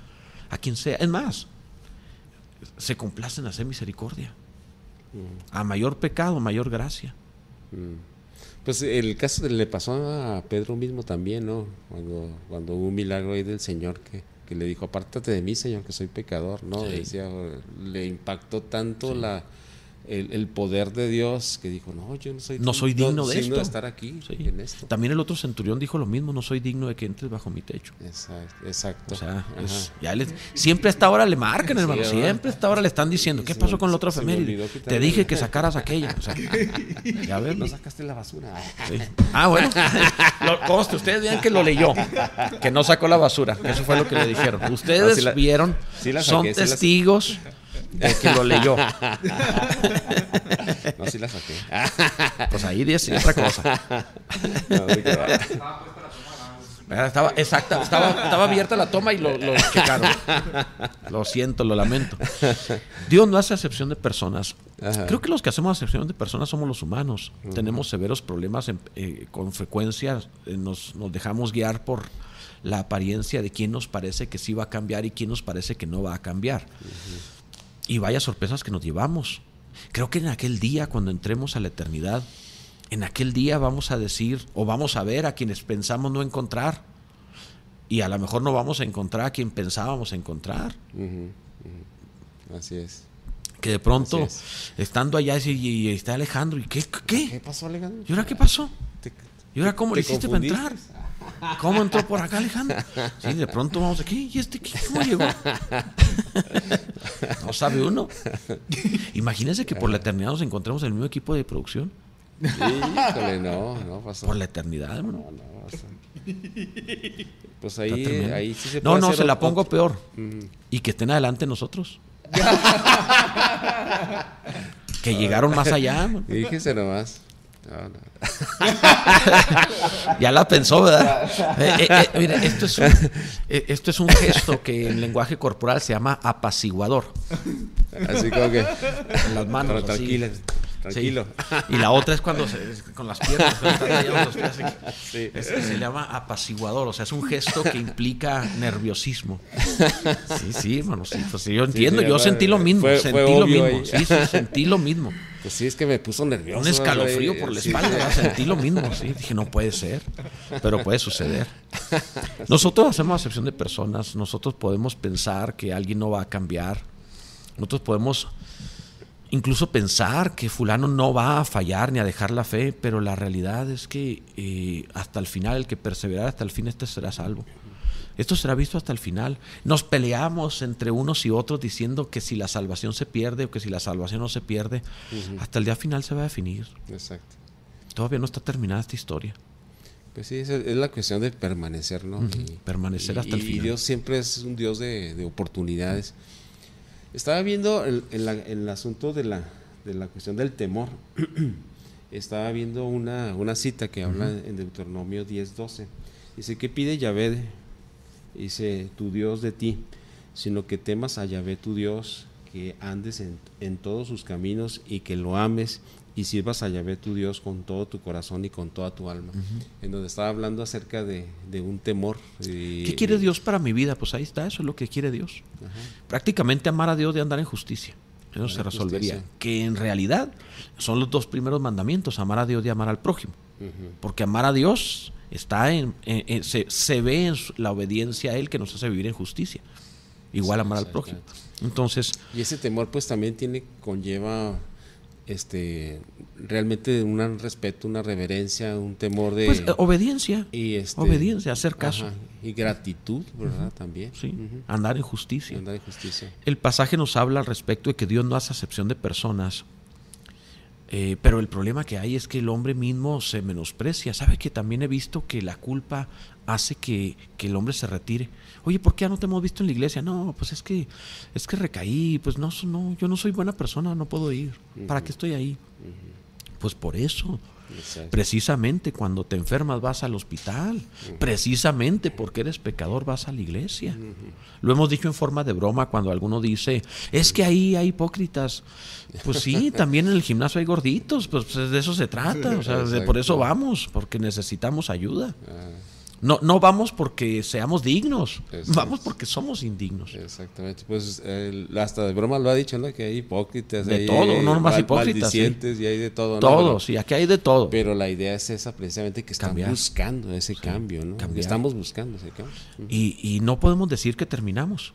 a quien sea. Es más, se complacen hacer misericordia. A mayor pecado, mayor gracia. Mm. Pues el caso de- le pasó a Pedro mismo también, ¿no? Cuando, cuando hubo un milagro ahí del Señor que, que le dijo, apártate de mí, Señor, que soy pecador, ¿no? Sí. Decía, le impactó tanto la, el, el poder de Dios que dijo, no, yo no soy, No soy digno de esto". estar aquí, Sí. en esto. También el otro centurión dijo lo mismo, no soy digno de que entres bajo mi techo. Exacto. exacto. O sea, es- ya les- siempre a esta hora le marcan, Sí, hermano. ¿verdad? siempre a esta hora le están diciendo, ¿qué pasó con la otra efeméride? Te dije que sacaras aquella. O sea, [laughs] ya ves, No sacaste la basura. Sí. Ah, bueno. [laughs] Lo, conste, ustedes vean que lo leyó, que no sacó la basura. Eso fue lo que le dijeron. Ustedes No, sí la- vieron, sí la son sí la testigos de que lo leyó. [laughs] No sí la saqué. Pues ahí dice otra cosa. No, Estaba, exacta, estaba, estaba abierta la toma y lo, lo checaron. Lo siento, lo lamento. Dios no hace acepción de personas. Ajá. Creo que los que hacemos acepción de personas somos los humanos. Tenemos severos problemas en- eh, con frecuencia. eh, nos, nos dejamos guiar por la apariencia de quién nos parece que sí va a cambiar y quién nos parece que no va a cambiar. Y vaya sorpresas que nos llevamos. Creo que en aquel día, cuando entremos a la eternidad, en aquel día vamos a decir o vamos a ver a quienes pensamos no encontrar. Y a lo mejor no vamos a encontrar a quien pensábamos encontrar. Así es. Que de pronto, estando allá, y, y está Alejandro, ¿y qué? ¿Qué ¿Qué? pasó, Alejandro? ¿Y ahora qué pasó? ¿Y ahora cómo le hiciste para entrar? ¿Cómo entró por acá Alejandro? Sí, de pronto vamos aquí, ¿y este qué? ¿Cómo llegó? [laughs] No sabe uno. Imagínense que por la eternidad nos encontremos en el mismo equipo de producción. Híjole, no, no pasó. Por la eternidad, hermano. No, no, pasó. Pues ahí, ahí sí se No, puede no, hacer se la otro- pongo peor. Y que estén adelante nosotros. [laughs] que llegaron más allá. Fíjese nomás. No, no. [laughs] Ya la pensó, ¿verdad? Eh, eh, eh, mire, esto es, un, eh, esto es un gesto que en lenguaje corporal se llama apaciguador. Así como que. En las manos. Pero así. tranquila, Sí. tranquilo. Y la otra es cuando se- con las piernas. los pies. Sí. Es se llama apaciguador, o sea, es un gesto que implica nerviosismo. Sí, sí, hermano, sí, pues sí, yo entiendo, sí, yo sentí lo mismo, fue- sentí fue lo mismo, ahí. sí, sentí lo mismo. Pues sí, es que me puso nervioso. Un escalofrío por la espalda, sentí lo mismo, sí, dije, no puede ser, pero puede suceder. Nosotros hacemos acepción de personas, nosotros podemos pensar que alguien no va a cambiar, nosotros podemos incluso pensar que fulano no va a fallar ni a dejar la fe, pero la realidad es que eh, hasta el final, el que perseverará hasta el fin, este será salvo. Esto será visto hasta el final. Nos peleamos entre unos y otros diciendo que si la salvación se pierde o que si la salvación no se pierde, hasta el día final se va a definir. Exacto. Todavía no está terminada esta historia. Pues sí, es, es la cuestión de permanecer, ¿no? Permanecer hasta el y final. Dios siempre es un Dios de, de oportunidades. Estaba viendo el, el- asunto de la, de la cuestión del temor. [clears throat] Estaba viendo una, una cita que habla en Deuteronomio 10:12. Dice, ¿qué pide Yahvé? Dice, tu Dios de ti, sino que temas a Yahvé tu Dios, que andes en, en todos sus caminos y que lo ames y sirvas a Yahvé tu Dios con todo tu corazón y con toda tu alma. En donde estaba hablando acerca de, de un temor. y- ¿Qué quiere Dios para mi vida? Pues ahí está, eso es lo que quiere Dios. Prácticamente amar a Dios de andar en justicia. Eso se resolvería. justicia. Que en realidad son los dos primeros mandamientos, amar a Dios y amar al prójimo. Porque amar a Dios está en, en- en- se, se ve en la obediencia a Él que nos hace vivir en justicia. Igual Sí, amar al prójimo. Entonces, Y ese temor pues también tiene, conlleva este realmente un respeto, una reverencia, un temor de... pues obediencia. y este, obediencia, hacer caso. ajá, y gratitud, ¿verdad? También. Sí, andar en justicia. andar en justicia. El pasaje nos habla al respecto de que Dios no hace acepción de personas, eh, pero el problema que hay es que el hombre mismo se menosprecia. ¿Sabe que también he visto que la culpa hace que, que el hombre se retire? Oye, ¿por qué ya no te hemos visto en la iglesia? No, pues es que es que recaí, pues no, no yo no soy buena persona, no puedo ir. ¿Para qué estoy ahí? Pues por eso. Exacto. Precisamente cuando te enfermas vas al hospital. Precisamente porque eres pecador vas a la iglesia. Lo hemos dicho en forma de broma cuando alguno dice, es que ahí hay hipócritas. Pues sí, [laughs] también en el gimnasio hay gorditos, pues de eso se trata. O sea, de- por eso vamos, porque necesitamos ayuda. Ah, No, no vamos porque seamos dignos, Eso vamos es. porque somos indignos. exactamente. Pues hasta de broma lo ha dicho, ¿no? Que hay hipócritas. De hay, todo, no mal- hipócritas, sí. y hay de todo. ¿no? Todo, Pero- sí, aquí hay de todo. Pero la idea es esa precisamente que están Cambiar. buscando ese cambio, ¿no? cambiar. Estamos buscando ese cambio. Y, y no podemos decir que terminamos.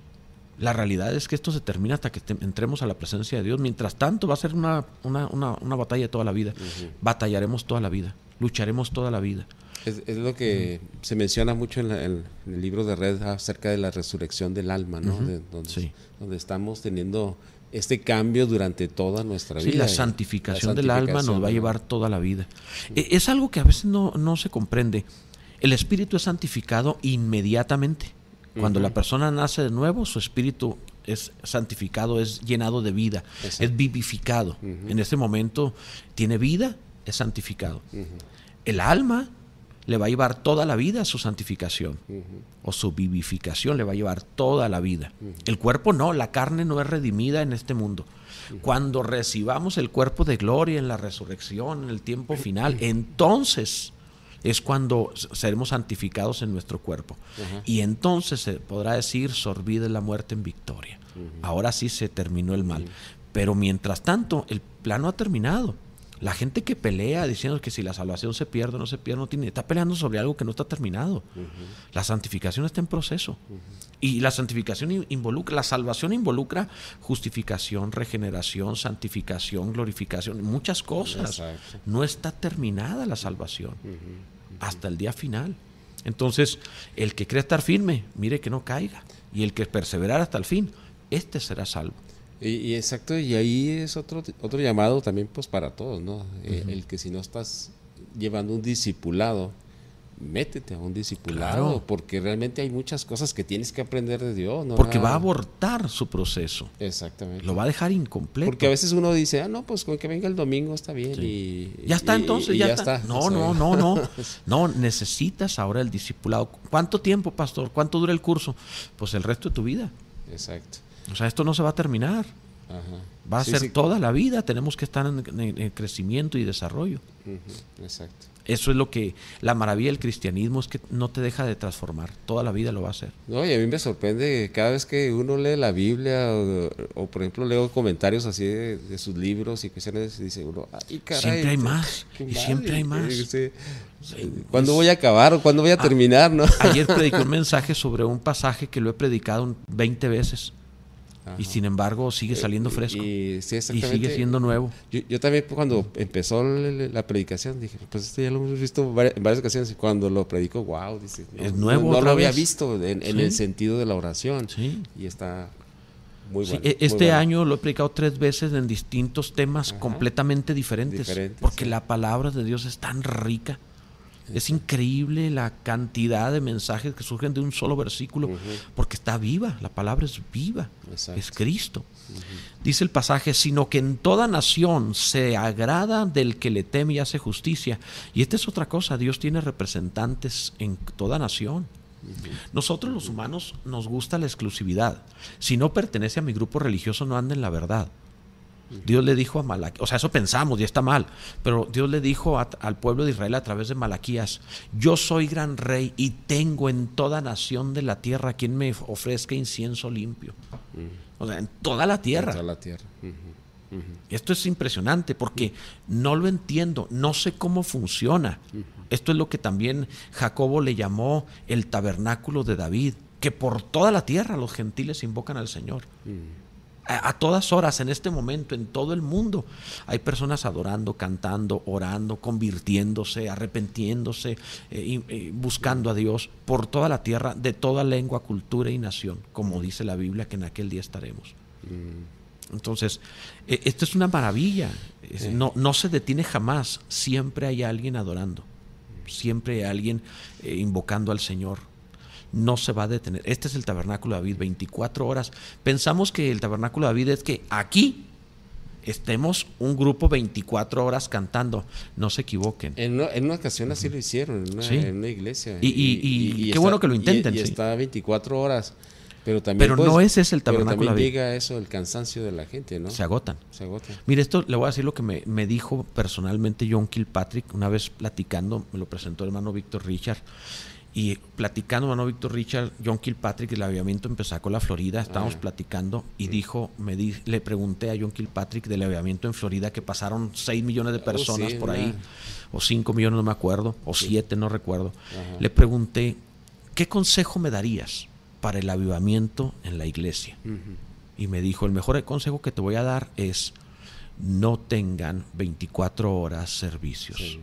La realidad es que esto se termina hasta que te- entremos a la presencia de Dios. Mientras tanto, va a ser una, una, una- una batalla toda la vida. Batallaremos toda la vida. Lucharemos toda la vida. Es, es lo que se menciona mucho en, la- en- el libro de Red acerca de la resurrección del alma, ¿no? De- donde, sí. donde estamos teniendo este cambio durante toda nuestra Sí, vida. la y- santificación, la del alma nos va a llevar toda la vida. E- Es algo que a veces no, no se comprende. El espíritu es santificado inmediatamente. Cuando la persona nace de nuevo, su espíritu es santificado, es llenado de vida, es vivificado. En ese momento tiene vida, es santificado. El alma le va a llevar toda la vida su santificación o su vivificación le va a llevar toda la vida. El cuerpo no, la carne no es redimida en este mundo. Cuando recibamos el cuerpo de gloria en la resurrección, en el tiempo final, entonces es cuando seremos santificados en nuestro cuerpo. Y entonces se podrá decir, sorbide la muerte en victoria. Ahora sí se terminó el mal. Pero mientras tanto, el plano ha terminado. La gente que pelea diciendo que si la salvación se pierde o no se pierde, no tiene, está peleando sobre algo que no está terminado. La santificación está en proceso. Y la santificación involucra, la salvación involucra justificación, regeneración, santificación, glorificación, muchas cosas. No está terminada la salvación hasta el día final. Entonces, el que cree estar firme, mire que no caiga. Y el que perseverar hasta el fin, este será salvo. Y, exacto, y ahí es otro, otro llamado también pues para todos, ¿no? Eh, el que si no estás llevando un discipulado, métete a un discipulado, porque realmente hay muchas cosas que tienes que aprender de Dios. ¿no? Porque va a abortar su proceso. Exactamente. Lo va a dejar incompleto. Porque a veces uno dice, ah, no, pues con que venga el domingo está bien. Y, ya está entonces, ya, está. No, no, no, no. [laughs] No, necesitas ahora el discipulado. ¿Cuánto tiempo, pastor? ¿Cuánto dura el curso? Pues el resto de tu vida. Exacto. O sea, esto no se va a terminar. Va a ser toda la vida. Tenemos que estar en, crecimiento y desarrollo. Exacto. Eso es lo que la maravilla del cristianismo es que no te deja de transformar, toda la vida lo va a hacer. No, y a mí me sorprende cada vez que uno lee la Biblia o, por ejemplo leo comentarios así de, sus libros y cuestiones y dice uno, ay caray, siempre hay más y siempre hay más. ¿Cuándo voy a acabar o cuándo voy a ah, terminar? ¿no? Ayer prediqué un [laughs] mensaje sobre un pasaje que lo he predicado 20 veces y sin embargo sigue eh, saliendo fresco. Y, sigue siendo nuevo. Yo, también cuando empezó la predicación dije, pues esto ya lo hemos visto en varias ocasiones. Y cuando lo predico, wow, dice, es nuevo. No, lo había visto en, el sentido de la oración. Y está muy bueno. E, este año lo he predicado tres veces en distintos temas completamente diferentes. porque la palabra de Dios es tan rica. Es increíble la cantidad de mensajes que surgen de un solo versículo, porque está viva, la palabra es viva, es Cristo. Dice el pasaje, sino que en toda nación se agrada del que le teme y hace justicia. Y esta es otra cosa, Dios tiene representantes en toda nación. Nosotros los humanos nos gusta la exclusividad. Si no pertenece a mi grupo religioso, no anda en la verdad. Dios le dijo a Malaquías, o sea, eso pensamos y está mal, pero Dios le dijo al pueblo de Israel a través de Malaquías, yo soy gran rey y tengo en toda nación de la tierra quien me ofrezca incienso limpio. O sea, en toda la tierra. En toda la tierra. Esto es impresionante porque no lo entiendo, no sé cómo funciona. Esto es lo que también Jacobo le llamó el tabernáculo de David, que por toda la tierra los gentiles invocan al Señor a, todas horas, en este momento, en todo el mundo, hay personas adorando, cantando, orando, convirtiéndose, arrepentiéndose, eh, buscando a Dios por toda la tierra, de toda lengua, cultura y nación, como dice la Biblia que en aquel día estaremos. Mm. Entonces, eh, esto es una maravilla, no, no se detiene jamás, siempre hay alguien adorando, siempre hay alguien eh, invocando al Señor no se va a detener. Este es el tabernáculo de David, 24 horas. Pensamos que el tabernáculo de David es que aquí estemos un grupo 24 horas cantando. No se equivoquen. En una, ocasión así lo hicieron, en una, iglesia. Y, qué bueno que lo intenten. Y, está 24 horas. Pero también pero no ese es el tabernáculo. Pero también llega eso, el cansancio de la gente, ¿no? Se agotan. Se agotan. Mire, esto le voy a decir lo que me, me dijo personalmente John Kilpatrick, una vez platicando, me lo presentó el hermano Víctor Richard. Y platicando, mano Víctor Richard, John Kilpatrick, el aviamiento empezó con la Florida, estábamos platicando y dijo, me di, le pregunté a John Kilpatrick del aviamiento en Florida que pasaron 6 millones de oh, personas por ahí, o 5 millones, no me acuerdo, o 7, no recuerdo. Le pregunté, ¿qué consejo me darías para el avivamiento en la iglesia? Y me dijo, el mejor consejo que te voy a dar es no tengan 24 horas servicios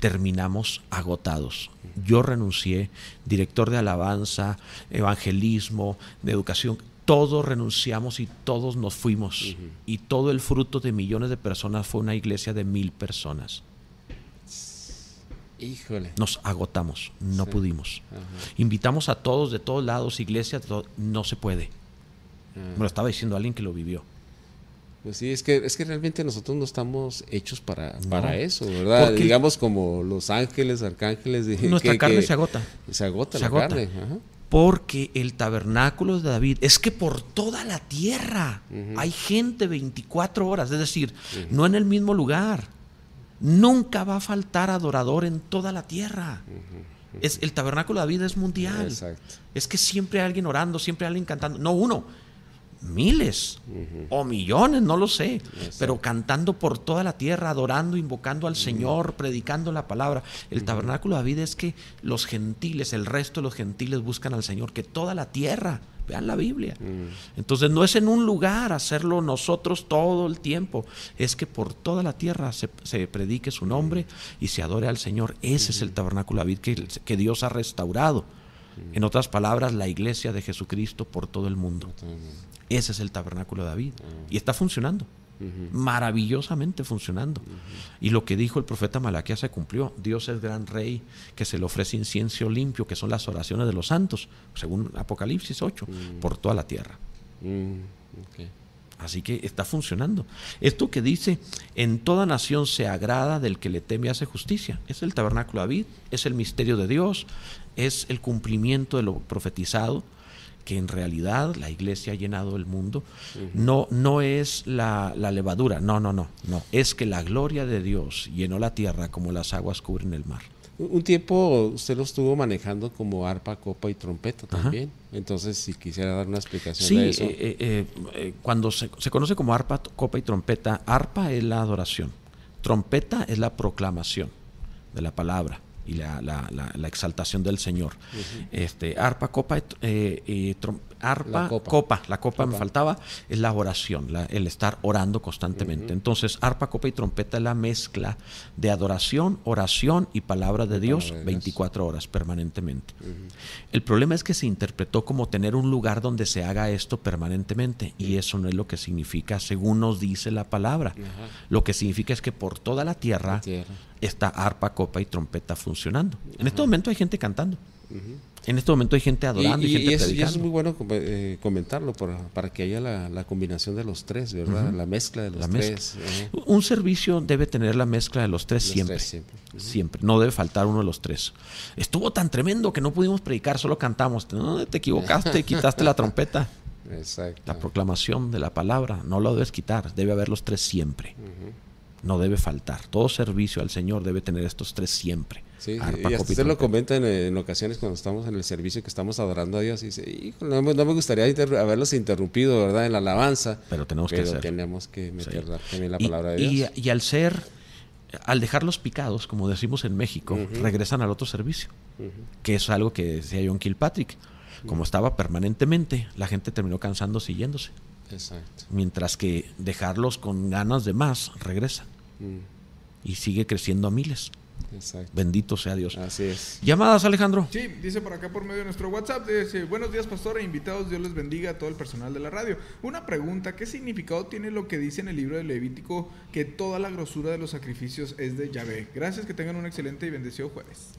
terminamos agotados. Yo renuncié, director de alabanza, evangelismo, de educación, todos renunciamos y todos nos fuimos. Y todo el fruto de millones de personas fue una iglesia de mil personas. Híjole. Nos agotamos, no pudimos. Invitamos a todos de todos lados, iglesias, no se puede. Me lo estaba diciendo alguien que lo vivió. Pues sí, es que, es que realmente nosotros no estamos hechos para, para eso, ¿verdad? Digamos como los ángeles, arcángeles. Nuestra carne se agota. Se agota la carne. Porque el tabernáculo de David es que por toda la tierra hay gente 24 horas, es decir, no en el mismo lugar. Nunca va a faltar adorador en toda la tierra. Es, el tabernáculo de David es mundial. Es que siempre hay alguien orando, siempre hay alguien cantando. No uno, miles o millones, no lo sé, pero cantando por toda la tierra, adorando, invocando al Señor, predicando la palabra. El tabernáculo de David es que los gentiles, el resto de los gentiles buscan al Señor, que toda la tierra, vean la Biblia. Entonces no es en un lugar hacerlo nosotros todo el tiempo, es que por toda la tierra se, predique su nombre y se adore al Señor. Ese es el tabernáculo de David que, que Dios ha restaurado. En otras palabras, la iglesia de Jesucristo por todo el mundo. Ese es el tabernáculo de David. Y está funcionando. Maravillosamente funcionando. Y lo que dijo el profeta Malaquías se cumplió. Dios es gran rey que se le ofrece incienso limpio, que son las oraciones de los santos, según Apocalipsis 8, por toda la tierra. Así que está funcionando. Esto que dice, en toda nación se agrada del que le teme y hace justicia. Es el tabernáculo de David, es el misterio de Dios, es el cumplimiento de lo profetizado que en realidad la iglesia ha llenado el mundo, no, no es la, levadura, no, no, no, no, es que la gloria de Dios llenó la tierra como las aguas cubren el mar. Un tiempo usted lo estuvo manejando como arpa, copa y trompeta también. Entonces, si quisiera dar una explicación de eso. Sí, eh, eh, eh, cuando se, se, conoce como arpa, copa y trompeta, arpa es la adoración, trompeta es la proclamación de la palabra y la, la, la, exaltación del Señor. este, arpa, copa, eh, y arpa, copa. La copa, me faltaba, es la oración, el estar orando constantemente. Entonces, arpa, copa y trompeta es la mezcla de adoración, oración y palabra de Dios 24 horas permanentemente. El problema es que se interpretó como tener un lugar donde se haga esto permanentemente y eso no es lo que significa según nos dice la palabra. Lo que significa es que por toda la tierra, está arpa, copa y trompeta funcionando. En este momento hay gente cantando. En este momento hay gente adorando y, gente es, y es muy bueno eh, comentarlo para, que haya la, combinación de los tres, ¿verdad? La mezcla de los tres. Un servicio debe tener la mezcla de los tres siempre. siempre. No debe faltar uno de los tres. Estuvo tan tremendo que no pudimos predicar, solo cantamos. No, te equivocaste, [laughs] quitaste la trompeta. Exacto. La proclamación de la palabra, no lo debes quitar, debe haber los tres siempre no debe faltar. Todo servicio al Señor debe tener estos tres siempre. Sí, y usted lo comenta en, ocasiones cuando estamos en el servicio que estamos adorando a Dios y dice, no, me gustaría haberlos interrumpido, ¿verdad? En la alabanza. Pero tenemos que hacer. tenemos que meter también la palabra de Dios. Y, al ser, al dejarlos picados, como decimos en México, regresan al otro servicio, que es algo que decía John Kilpatrick. Como estaba permanentemente, la gente terminó cansándose y yéndose. Exacto. Mientras que dejarlos con ganas de más regresa. Mm. Y sigue creciendo a miles. Exacto. Bendito sea Dios. Así es. Llamadas, Alejandro. Sí, dice por acá por medio de nuestro WhatsApp, dice, buenos días, pastor e invitados, Dios les bendiga a todo el personal de la radio. Una pregunta, ¿qué significado tiene lo que dice en el libro de Levítico que toda la grosura de los sacrificios es de Yahvé? Gracias, que tengan un excelente y bendecido jueves.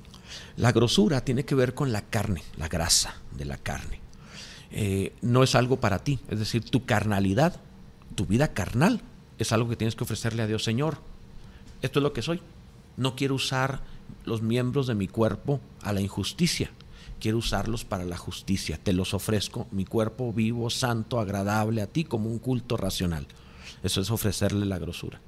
La grosura tiene que ver con la carne, la grasa de la carne. Eh, no es algo para ti. Es decir, tu carnalidad, tu vida carnal, es algo que tienes que ofrecerle a Dios, Señor. Esto es lo que soy. No quiero usar los miembros de mi cuerpo a la injusticia. Quiero usarlos para la justicia. Te los ofrezco, mi cuerpo vivo, santo, agradable a ti, como un culto racional. Eso es ofrecerle la grosura.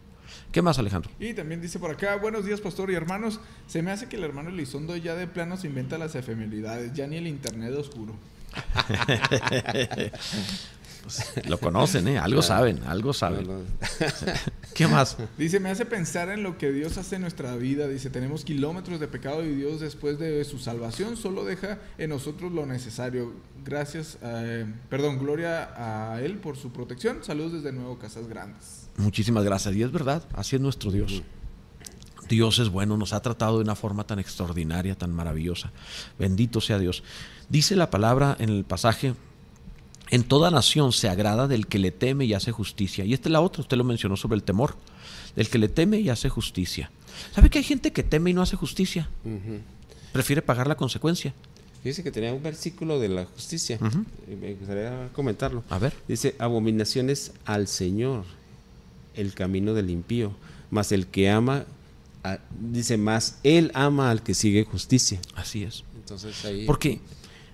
¿Qué más, Alejandro? Y también dice por acá, buenos días, pastor y hermanos. Se me hace que el hermano Elizondo ya de plano se inventa las efemeridades, ya ni el internet oscuro. [laughs] Pues, lo conocen, ¿eh? Algo [laughs] saben, algo saben. [laughs] ¿Qué más? Dice, me hace pensar en lo que Dios hace en nuestra vida. Dice, tenemos kilómetros de pecado y Dios después de su salvación solo deja en nosotros lo necesario. Gracias, eh, perdón, gloria a Él por su protección. Saludos desde Nuevo Casas Grandes. Muchísimas gracias. Y es verdad, así es nuestro Dios. Dios es bueno, nos ha tratado de una forma tan extraordinaria, tan maravillosa. Bendito sea Dios. Dice la palabra en el pasaje, en toda nación se agrada del que le teme y hace justicia. Y esta es la otra, usted lo mencionó sobre el temor, del que le teme y hace justicia. ¿Sabe que hay gente que teme y no hace justicia? Prefiere pagar la consecuencia. Dice que tenía un versículo de la justicia. Y Me gustaría comentarlo. A ver. Dice, abominaciones al Señor, el camino del impío, mas el que ama, a- dice, más él ama al que sigue justicia. Así es. Entonces ahí... ¿Por qué?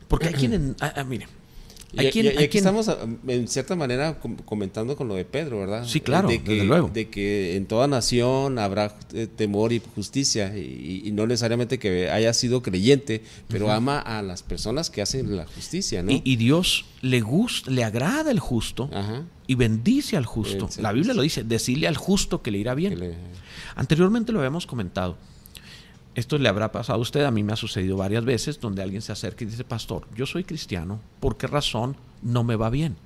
Porque hay quien... en- ah, ah, mire. Y, aquí estamos ah, en cierta manera com- comentando con lo de Pedro, ¿verdad? Sí, claro, de que, desde luego. De que en toda nación habrá eh, temor y justicia, y, y no necesariamente que haya sido creyente, pero ama a las personas que hacen la justicia, ¿no? y, Dios le gusta, le agrada el justo Ajá. y bendice al justo. La Biblia lo dice, decirle al justo que le irá bien. le- Anteriormente lo habíamos comentado. Esto le habrá pasado a usted, a mí me ha sucedido varias veces, donde alguien se acerca y dice, pastor, yo soy cristiano, ¿por qué razón no me va bien?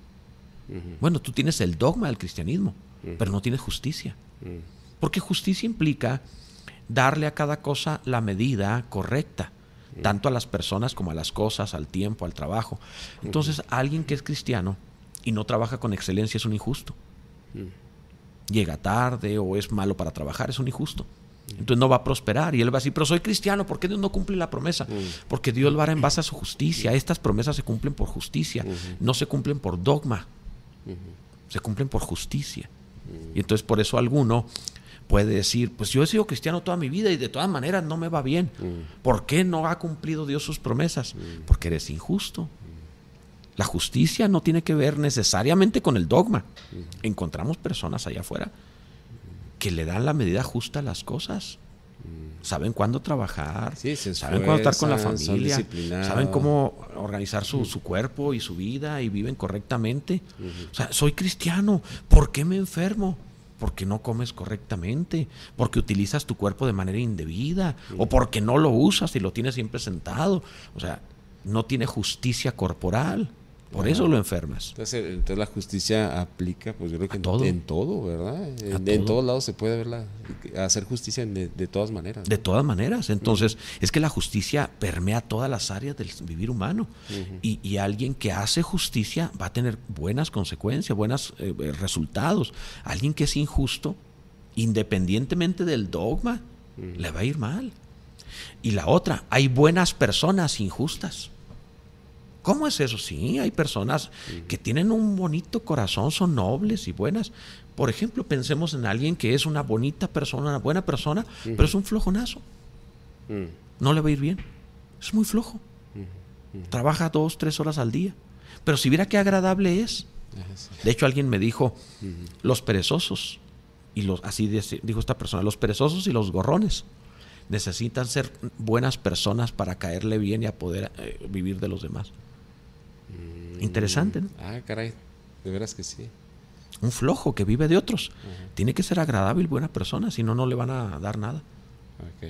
Bueno, tú tienes el dogma del cristianismo, pero no tienes justicia. Porque justicia implica darle a cada cosa la medida correcta, tanto a las personas como a las cosas, al tiempo, al trabajo. Entonces, alguien que es cristiano y no trabaja con excelencia es un injusto. Llega tarde o es malo para trabajar, es un injusto. Entonces no va a prosperar y él va a decir, pero soy cristiano, ¿por qué Dios no cumple la promesa? Porque Dios lo hará en base a su justicia. Estas promesas se cumplen por justicia, no se cumplen por dogma, se cumplen por justicia. Y entonces por eso alguno puede decir, pues yo he sido cristiano toda mi vida y de todas maneras no me va bien. ¿Por qué no ha cumplido Dios sus promesas? Porque eres injusto. La justicia no tiene que ver necesariamente con el dogma. Encontramos personas allá afuera que le dan la medida justa a las cosas. Saben cuándo trabajar, Sí, saben cuándo estar con la familia, saben cómo organizar su, su cuerpo y su vida y viven correctamente. O sea, soy cristiano, ¿por qué me enfermo? Porque no comes correctamente, porque utilizas tu cuerpo de manera indebida, o porque no lo usas y lo tienes siempre sentado. O sea, no tiene justicia corporal, por eso lo enfermas. Entonces, entonces la justicia aplica, pues yo creo que en todo. en todo, ¿verdad? En, todo. en todos lados se puede ver la, hacer justicia de, de todas maneras. De todas maneras. Entonces, es que la justicia permea todas las áreas del vivir humano. y, y alguien que hace justicia va a tener buenas consecuencias, buenos resultados. Alguien que es injusto, independientemente del dogma, le va a ir mal. Y la otra, hay buenas personas injustas. ¿Cómo es eso? Sí, hay personas que tienen un bonito corazón, son nobles y buenas. Por ejemplo, pensemos en alguien que es una bonita persona, una buena persona, pero es un flojonazo. Mm, No le va a ir bien. Es muy flojo. Trabaja dos, tres horas al día. Pero si viera qué agradable es. De hecho, alguien me dijo, los perezosos, y los, así dijo esta persona, los perezosos y los gorrones necesitan ser buenas personas para caerle bien y a poder eh, vivir de los demás. Interesante, ¿no? Ah, caray, de veras que sí. Un flojo que vive de otros. Tiene que ser agradable y buena persona, si no, no le van a dar nada. Ok.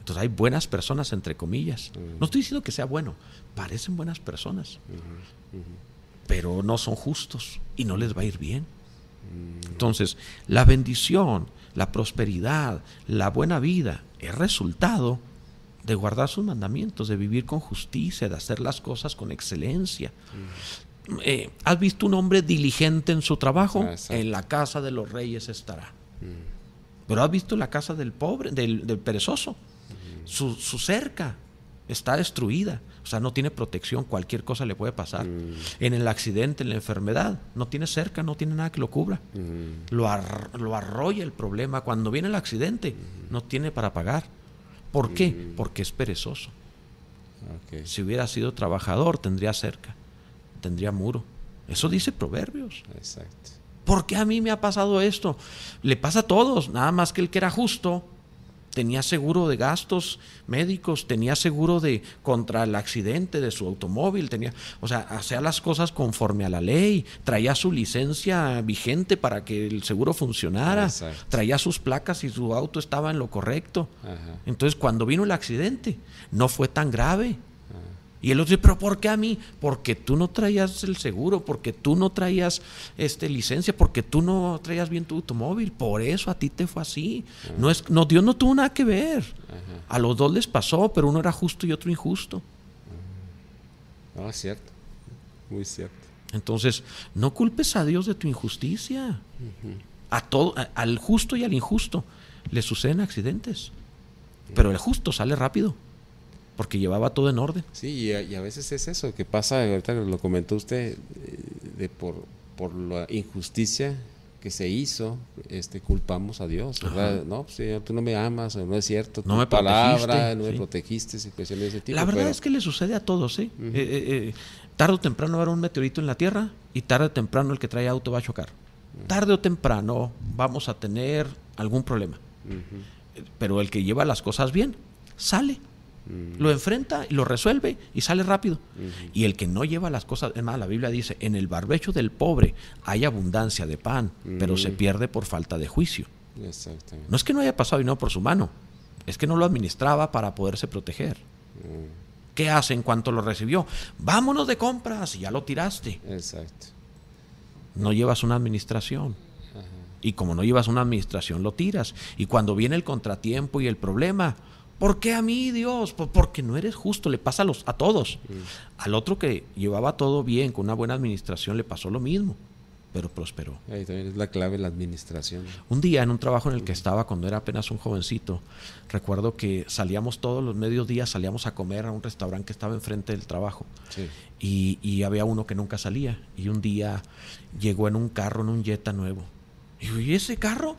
Entonces hay buenas personas, entre comillas. Mm. No estoy diciendo que sea bueno, parecen buenas personas, pero no son justos y no les va a ir bien. Entonces, la bendición, la prosperidad, la buena vida es resultado de guardar sus mandamientos, de vivir con justicia, de hacer las cosas con excelencia. Eh, ¿Has visto un hombre diligente en su trabajo? Ah, exacto. en la casa de los reyes estará. Pero has visto la casa del pobre, del, del perezoso. Su, su cerca está destruida. O sea, no tiene protección, cualquier cosa le puede pasar. En el accidente, en la enfermedad, no tiene cerca, no tiene nada que lo cubra. Mm, Lo, ar- lo arrolla el problema. Cuando viene el accidente, no tiene para pagar. ¿Por qué? Porque es perezoso. Si hubiera sido trabajador, tendría cerca, tendría muro. Eso dice Proverbios. Exacto. ¿Por qué a mí me ha pasado esto? Le pasa a todos, nada más que el que era justo tenía seguro de gastos médicos, tenía seguro de contra el accidente de su automóvil, tenía, o sea, hacía las cosas conforme a la ley, traía su licencia vigente para que el seguro funcionara, Exacto. traía sus placas y su auto estaba en lo correcto. Ajá. Entonces, cuando vino el accidente, no fue tan grave. Y él dice, pero ¿por qué a mí? Porque tú no traías el seguro, porque tú no traías este licencia, porque tú no traías bien tu automóvil. Por eso a ti te fue así. No es, no, Dios no tuvo nada que ver. A los dos les pasó, pero uno era justo y otro injusto. No, es cierto. Muy cierto. Entonces, no culpes a Dios de tu injusticia. A todo, a- al justo y al injusto le suceden accidentes. Pero el justo sale rápido. Porque llevaba todo en orden. Sí, y a, y a veces es eso que pasa, ahorita lo comentó usted, eh, de por, por la injusticia que se hizo, este, culpamos a Dios, ¿verdad? No, pues, Señor, tú no me amas, no es cierto, No tu me palabra, protegiste, no me protegiste, cuestiones de ese tipo. La verdad pero- es que le sucede a todos, ¿eh? Eh, eh, eh, tarde o temprano va a haber un meteorito en la Tierra y tarde o temprano el que trae auto va a chocar. Tarde o temprano vamos a tener algún problema. Pero el que lleva las cosas bien, sale. Mm, Lo enfrenta y lo resuelve y sale rápido. Y el que no lleva las cosas, es más, la Biblia dice, en el barbecho del pobre hay abundancia de pan, pero se pierde por falta de juicio. Exactamente. No es que no haya pasado y no por su mano, es que no lo administraba para poderse proteger. Mm, ¿Qué hace en cuanto lo recibió? Vámonos de compras y ya lo tiraste. Exacto. No llevas una administración. Y como no llevas una administración, lo tiras. Y cuando viene el contratiempo y el problema, ¿por qué a mí, Dios? Pues porque no eres justo, le pasa a, los, a todos. Al otro que llevaba todo bien, con una buena administración, le pasó lo mismo, pero prosperó. Ahí también es la clave la administración. Un día en un trabajo en el que estaba cuando era apenas un jovencito, recuerdo que salíamos todos los medios días, salíamos a comer a un restaurante que estaba enfrente del trabajo. Sí. Y, y había uno que nunca salía. Y un día llegó en un carro, en un Jetta nuevo. Y yo, ¿y ese carro?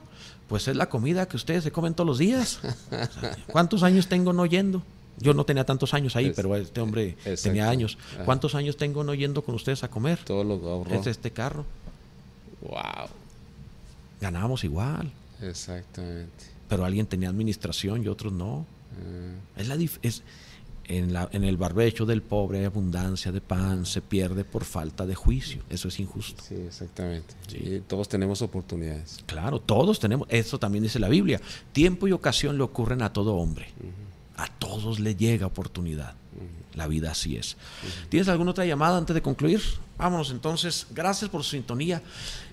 Pues es la comida que ustedes se comen todos los días. O sea, ¿Cuántos años tengo no yendo? Yo no tenía tantos años ahí, Es- pero este hombre Exacto. tenía años. Ajá. ¿Cuántos años tengo no yendo con ustedes a comer? Todo lo ahorró. Es este carro. Wow. Ganábamos igual. Exactamente. Pero alguien tenía administración y otros no. Ah, Es la es, en, la, en el barbecho del pobre hay abundancia de pan, se pierde por falta de juicio. Eso es injusto. sí, exactamente. Sí. Y todos tenemos oportunidades. Claro, todos tenemos, eso también dice la Biblia. Tiempo y ocasión le ocurren a todo hombre. A todos le llega oportunidad. La vida así es. ¿Tienes alguna otra llamada antes de concluir? Vámonos entonces. Gracias por su sintonía.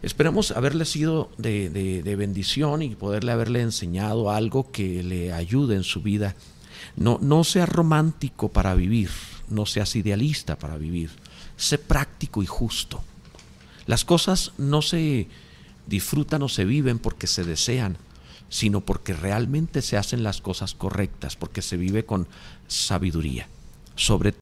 Esperemos haberle sido de, de- de bendición y poderle haberle enseñado algo que le ayude en su vida. No, no seas romántico para vivir, no seas idealista para vivir. Sé práctico y justo. Las cosas no se disfrutan o se viven porque se desean, sino porque realmente se hacen las cosas correctas, porque se vive con sabiduría. Sobre